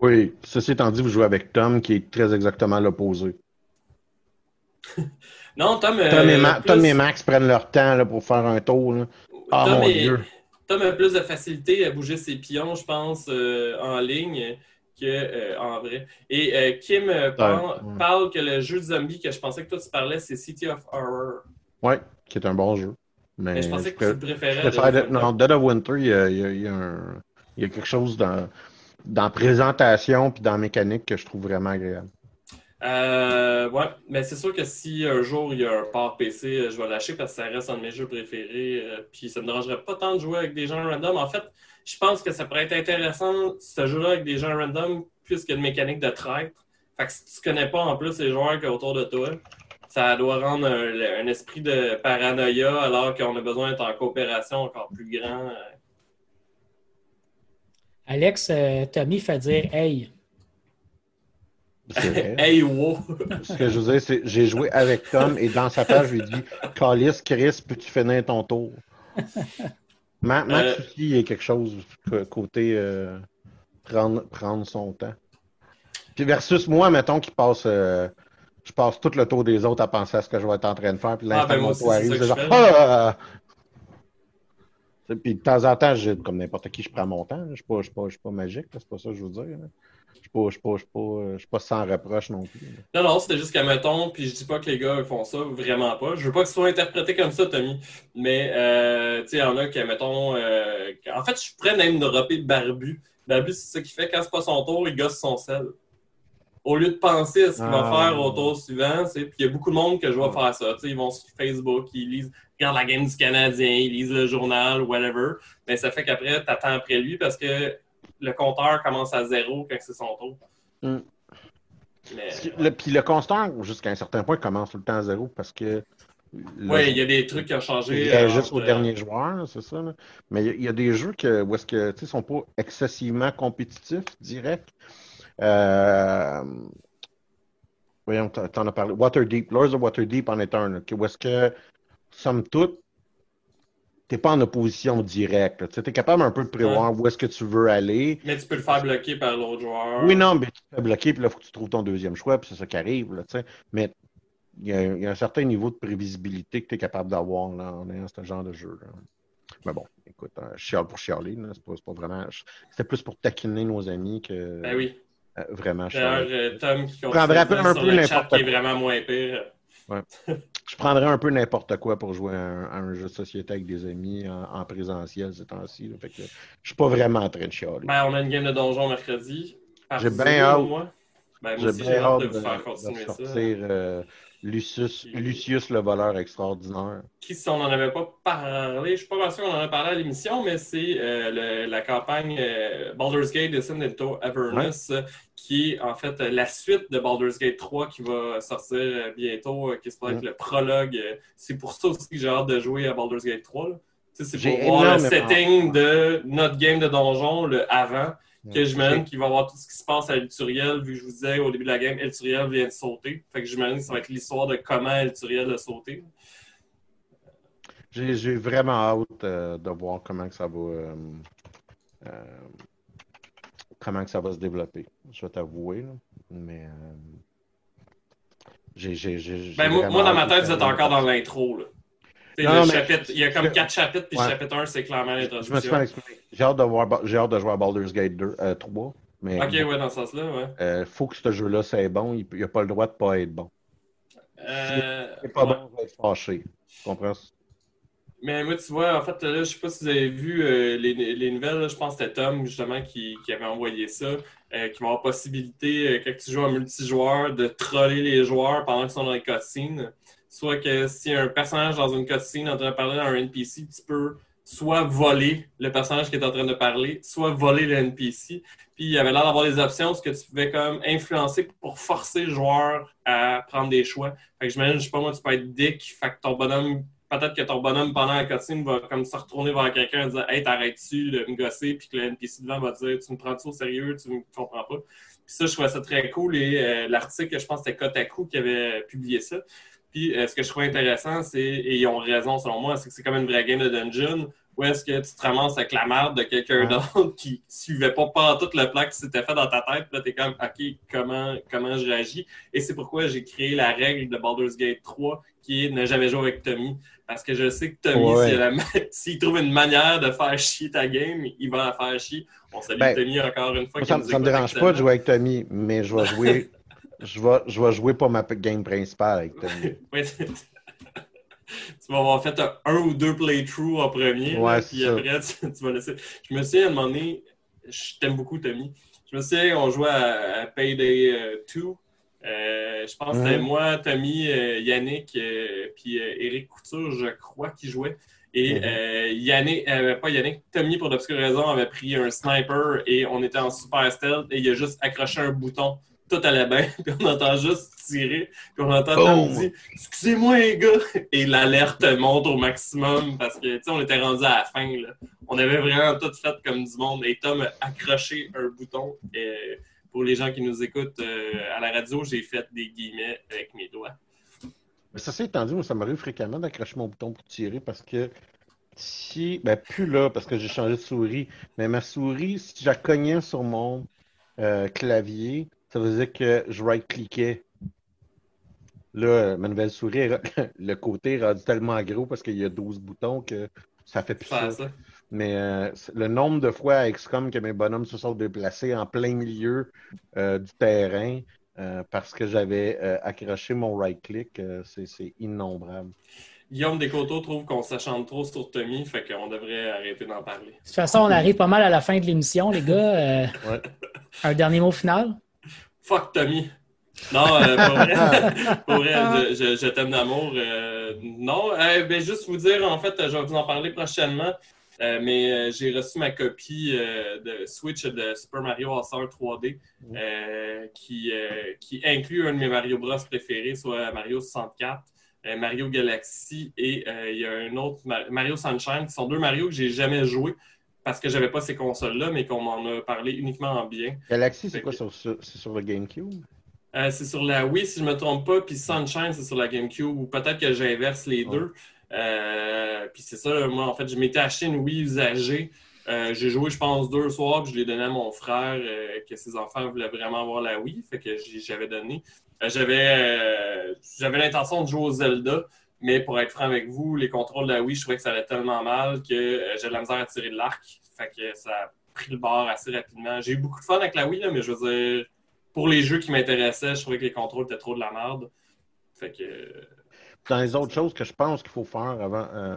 Oui, ceci étant dit, vous jouez avec Tom qui est très exactement l'opposé. [LAUGHS] non, Tom. Euh, Tom, et, Max prennent leur temps là, pour faire un tour. Ah, mon Dieu. Tom a plus de facilité à bouger ses pions, je pense, euh, en ligne que euh, en vrai. Et Kim parle, que le jeu de zombie que je pensais que toi tu parlais, c'est City of Horror. Oui, qui est un bon jeu. Mais, je pensais que tu préférais. non, Dead of Winter, il y a, il y a, un, il y a quelque chose dans, dans présentation puis dans mécanique que je trouve vraiment agréable. Euh, ouais, mais c'est sûr que si un jour il y a un port PC, euh, je vais lâcher parce que ça reste un de mes jeux préférés. Euh, puis ça me dérangerait pas tant de jouer avec des gens random. En fait, je pense que ça pourrait être intéressant ce jeu-là avec des gens random puisqu'il y a une mécanique de traître. Fait que si tu connais pas en plus les joueurs qui sont autour de toi, ça doit rendre un, esprit de paranoïa alors qu'on a besoin d'être en coopération encore plus grand. Alex, euh, Tommy fait dire Hey. [LAUGHS] hey, wow! Ce que je veux dire, c'est j'ai joué avec Tom et dans sa page, je lui ai dit Calis, Chris, peux-tu finir ton tour? Max euh... il y a quelque chose côté euh, prendre, prendre son temps. Puis versus moi, mettons, qui passe euh, je passe tout le tour des autres à penser à ce que je vais être en train de faire. Puis l'instant ah, ben arrive, je genre, ah! Puis de temps en temps, comme n'importe qui, je prends mon temps. Je ne suis, pas magique, c'est pas ça que je veux dire. Je ne suis, pas, sans reproche non plus. Non, non, c'était juste qu'à mettons, puis je dis pas que les gars font ça, vraiment pas. Je veux pas que ce soit interprété comme ça, Tommy. Mais, euh, tu sais, il y en a qui, mettons, euh, en fait, je pourrais même dropper Barbu. Barbu, c'est ça qu'il fait. Quand c'est pas son tour, il gosse son sel au lieu de penser à ce qu'il va ah. faire au tour suivant, puis il y a beaucoup de monde que je vois faire ça. Ils vont sur Facebook, ils lisent, regardent la game du Canadien, ils lisent le journal, whatever. Mais ça fait qu'après, tu attends après lui parce que le compteur commence à zéro quand c'est son tour. Mm. le, puis le compteur, jusqu'à un certain point, commence tout le temps à zéro parce que. Oui, il y a des trucs qui ont changé. Il euh, juste au dernier joueur, c'est ça. Mais il y, a des jeux que, où est-ce que, sais, sont pas excessivement compétitifs, direct. Euh, voyons, tu en as parlé. Waterdeep, Lords of Waterdeep en est un. Où est-ce que, somme toute, tu n'es pas en opposition directe. Tu es capable un peu de prévoir où est-ce que tu veux aller. Mais tu peux le faire bloquer par l'autre joueur. Oui, non, mais tu peux bloquer, puis là, il faut que tu trouves ton deuxième choix, puis c'est ça qui arrive. Là, mais il y, a un certain niveau de prévisibilité que tu es capable d'avoir en ayant ce genre de jeu. Là. Mais bon, écoute, euh, chiale pour chialer, c'est pas, pas, vraiment. C'était plus pour taquiner nos amis que. Ben oui. Euh, vraiment euh, Tom qui un peu, un peu quoi. Qui est vraiment moins pire. Ouais. je prendrais un peu n'importe quoi pour jouer à un, jeu de société avec des amis en, présentiel ces temps-ci. Fait que je suis pas vraiment en train de chialer. Ben, on a une game de donjon mercredi. J'ai bien hâte. Ben, j'ai bien hâte de, vous faire continuer ça. Euh, Lucius, Lucius le voleur extraordinaire. Qui, si on n'en avait pas parlé, je ne suis pas sûr qu'on en a parlé à l'émission, mais c'est euh, la campagne euh, Baldur's Gate Descent into Avernus, qui est en fait la suite de Baldur's Gate 3 qui va sortir euh, bientôt, qui se être le prologue. C'est pour ça aussi que j'ai hâte de jouer à Baldur's Gate 3. C'est pour voir le setting de notre game de donjon, le avant que j'imagine qu'il va y avoir tout ce qui se passe à Elturiel, vu que je vous disais au début de la game, Elturiel vient de sauter. Fait que j'imagine que ça va être l'histoire de comment Elturiel a sauté. J'ai vraiment hâte euh, de voir comment que ça va euh, euh, comment que ça va se développer. Je vais t'avouer. Mais j'ai. Ben, moi, moi, dans ma tête, vous êtes encore dans l'intro. Non, chapitre, il y a comme quatre chapitres, puis le chapitre 1, c'est clairement l'introduction. Je me suis J'ai hâte, j'ai hâte de jouer à Baldur's Gate 2, 3. Mais, ok, ouais, dans ce sens-là, ouais. Il faut que ce jeu-là, c'est bon. Il n'a pas le droit de ne pas être bon. Euh, c'est pas bon, on va être fâché. Tu comprends? Mais moi, tu vois, en fait, là, je sais pas si vous avez vu euh, les, les, nouvelles, je pense que c'était Tom, justement, qui, qui, avait envoyé ça, euh, qui va avoir possibilité, euh, quand tu joues en multijoueur, de troller les joueurs pendant qu'ils sont dans les cutscenes. Soit que si un personnage dans une cutscene est en train de parler à un NPC, tu peux soit voler le personnage qui est en train de parler, soit voler le NPC. Puis il y avait l'air d'avoir des options, ce que tu pouvais comme influencer pour forcer le joueur à prendre des choix. Fait que j'imagine, je sais pas moi, tu peux être dick, fait que ton bonhomme peut-être que ton bonhomme, pendant la cutscene, va comme se retourner vers quelqu'un et dire Hey, t'arrêtes-tu de me gosser Puis que le NPC devant va dire Tu me prends-tu au sérieux? Tu me comprends pas. Puis ça, je trouvais ça très cool. Et euh, l'article, je pense c'était Kotaku qui avait publié ça. Puis euh, ce que je trouvais intéressant, c'est, et ils ont raison selon moi, c'est que c'est comme une vraie game de dungeon où est-ce que tu te ramasses avec la merde de quelqu'un d'autre qui suivait pas pas tout le plan qui s'était fait dans ta tête. Puis là, t'es comme, OK, comment, comment je réagis? Et c'est pourquoi j'ai créé la règle de Baldur's Gate 3 qui est ne jamais jouer avec Tommy. Parce que je sais que Tommy, s'il trouve une manière de faire chier ta game, il va la faire chier. On salue ben, Tommy encore une fois. ça ne me dérange pas de jouer avec Tommy, mais je vais jouer. [LAUGHS] je, vais, je vais jouer pour ma game principale avec Tommy. [LAUGHS] oui, tu vas avoir fait un, ou deux playthroughs en premier. Ouais, puis après, [LAUGHS] tu, vas laisser. Je me souviens à un moment donné, je t'aime beaucoup, Tommy. Je me souviens, on jouait à, Payday 2. Euh, euh, je pense que c'était moi, Tommy, euh, Yannick, puis Eric Couture, je crois, qui jouaient. Et Yannick, pas Yannick, Tommy, pour d'obscures raisons, avait pris un sniper et on était en super stealth et il a juste accroché un bouton tout allait bien, [LAUGHS] puis on entend juste tirer, puis on entend Tom dire Excusez-moi, les gars Et l'alerte monte au maximum parce que, tu sais, on était rendu à la fin. Là. On avait vraiment tout fait comme du monde. Et Tom a accroché un bouton. Et pour les gens qui nous écoutent euh, à la radio, j'ai fait des guillemets avec mes doigts. Mais ça, c'est étendu, moi, ça m'arrive fréquemment d'accrocher mon bouton pour tirer parce que si, ben plus là, parce que j'ai changé de souris, mais ma souris, si je la cognais sur mon euh, clavier, ça veut dire que je right-cliquais. Là, ma nouvelle souris, [LAUGHS] le côté est rendu tellement gros parce qu'il y a 12 boutons que ça fait plus ça. Mais euh, le nombre de fois à XCOM que mes bonhommes se sont déplacés en plein milieu euh, du terrain euh, parce que j'avais accroché mon right-click, c'est innombrable. Guillaume Descoteaux trouve qu'on s'achante trop sur Tommy, fait qu'on devrait arrêter d'en parler. De toute façon, on arrive pas mal à la fin de l'émission, les gars. Un dernier mot final? Fuck Tommy. Non, euh, pas vrai. [LAUGHS] vrai, je, t'aime d'amour. Euh, non, euh, ben, juste vous dire, en fait, je vais vous en parler prochainement. mais j'ai reçu ma copie de Switch de Super Mario All-Star 3D qui, qui inclut un de mes Mario Bros préférés, soit Mario 64, Mario Galaxy et il y a un autre Mario Sunshine, qui sont deux Mario que j'ai jamais joué parce que j'avais pas ces consoles-là, mais qu'on m'en a parlé uniquement en bien. Galaxy, c'est quoi? C'est sur le GameCube? Euh, c'est sur la Wii, si je ne me trompe pas, puis Sunshine, c'est sur la GameCube, ou peut-être que j'inverse les deux. Euh, puis c'est ça, moi, en fait, je m'étais acheté une Wii usagée. Euh, j'ai joué, je pense, deux soirs, puis je l'ai donné à mon frère, que ses enfants voulaient vraiment avoir la Wii, fait que j'avais donné. j'avais j'avais l'intention de jouer au Zelda, mais pour être franc avec vous, les contrôles de la Wii, je trouvais que ça allait tellement mal que euh, j'ai de la misère à tirer de l'arc. Fait que ça a pris le bord assez rapidement. J'ai eu beaucoup de fun avec la Wii, mais je veux dire, pour les jeux qui m'intéressaient, je trouvais que les contrôles étaient trop de la merde. Fait que. Dans les autres choses que je pense qu'il faut faire avant euh,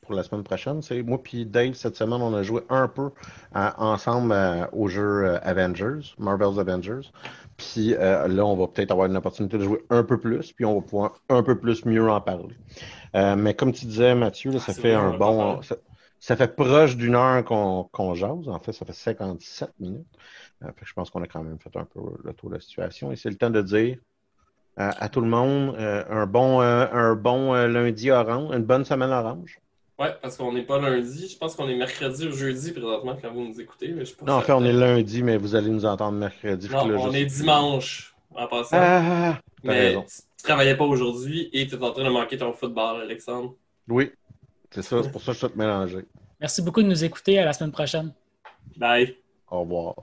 pour la semaine prochaine, c'est moi puis Dave cette semaine on a joué un peu euh, ensemble au jeu Avengers, Marvel's Avengers. Puis euh, là, on va peut-être avoir une opportunité de jouer un peu plus, puis on va pouvoir un peu plus mieux en parler. Euh, mais comme tu disais, Mathieu, ça fait un bon. Ça, fait proche d'une heure qu'on jase. En fait, ça fait 57 minutes. Euh, je pense qu'on a quand même fait un peu le tour de la situation. Et c'est le temps de dire à tout le monde un bon, un bon lundi orange, une bonne semaine orange. Oui, parce qu'on n'est pas lundi. Je pense qu'on est mercredi ou jeudi présentement quand vous nous écoutez. Mais je non, en fait, on est lundi, mais vous allez nous entendre mercredi. Non, on est dimanche en passant. Ah, mais raison. tu travaillais pas aujourd'hui et tu es en train de manquer ton football, Alexandre. Oui. C'est ça, c'est pour ça que je suis tout mélangé. Merci beaucoup de nous écouter. À la semaine prochaine. Bye. Au revoir.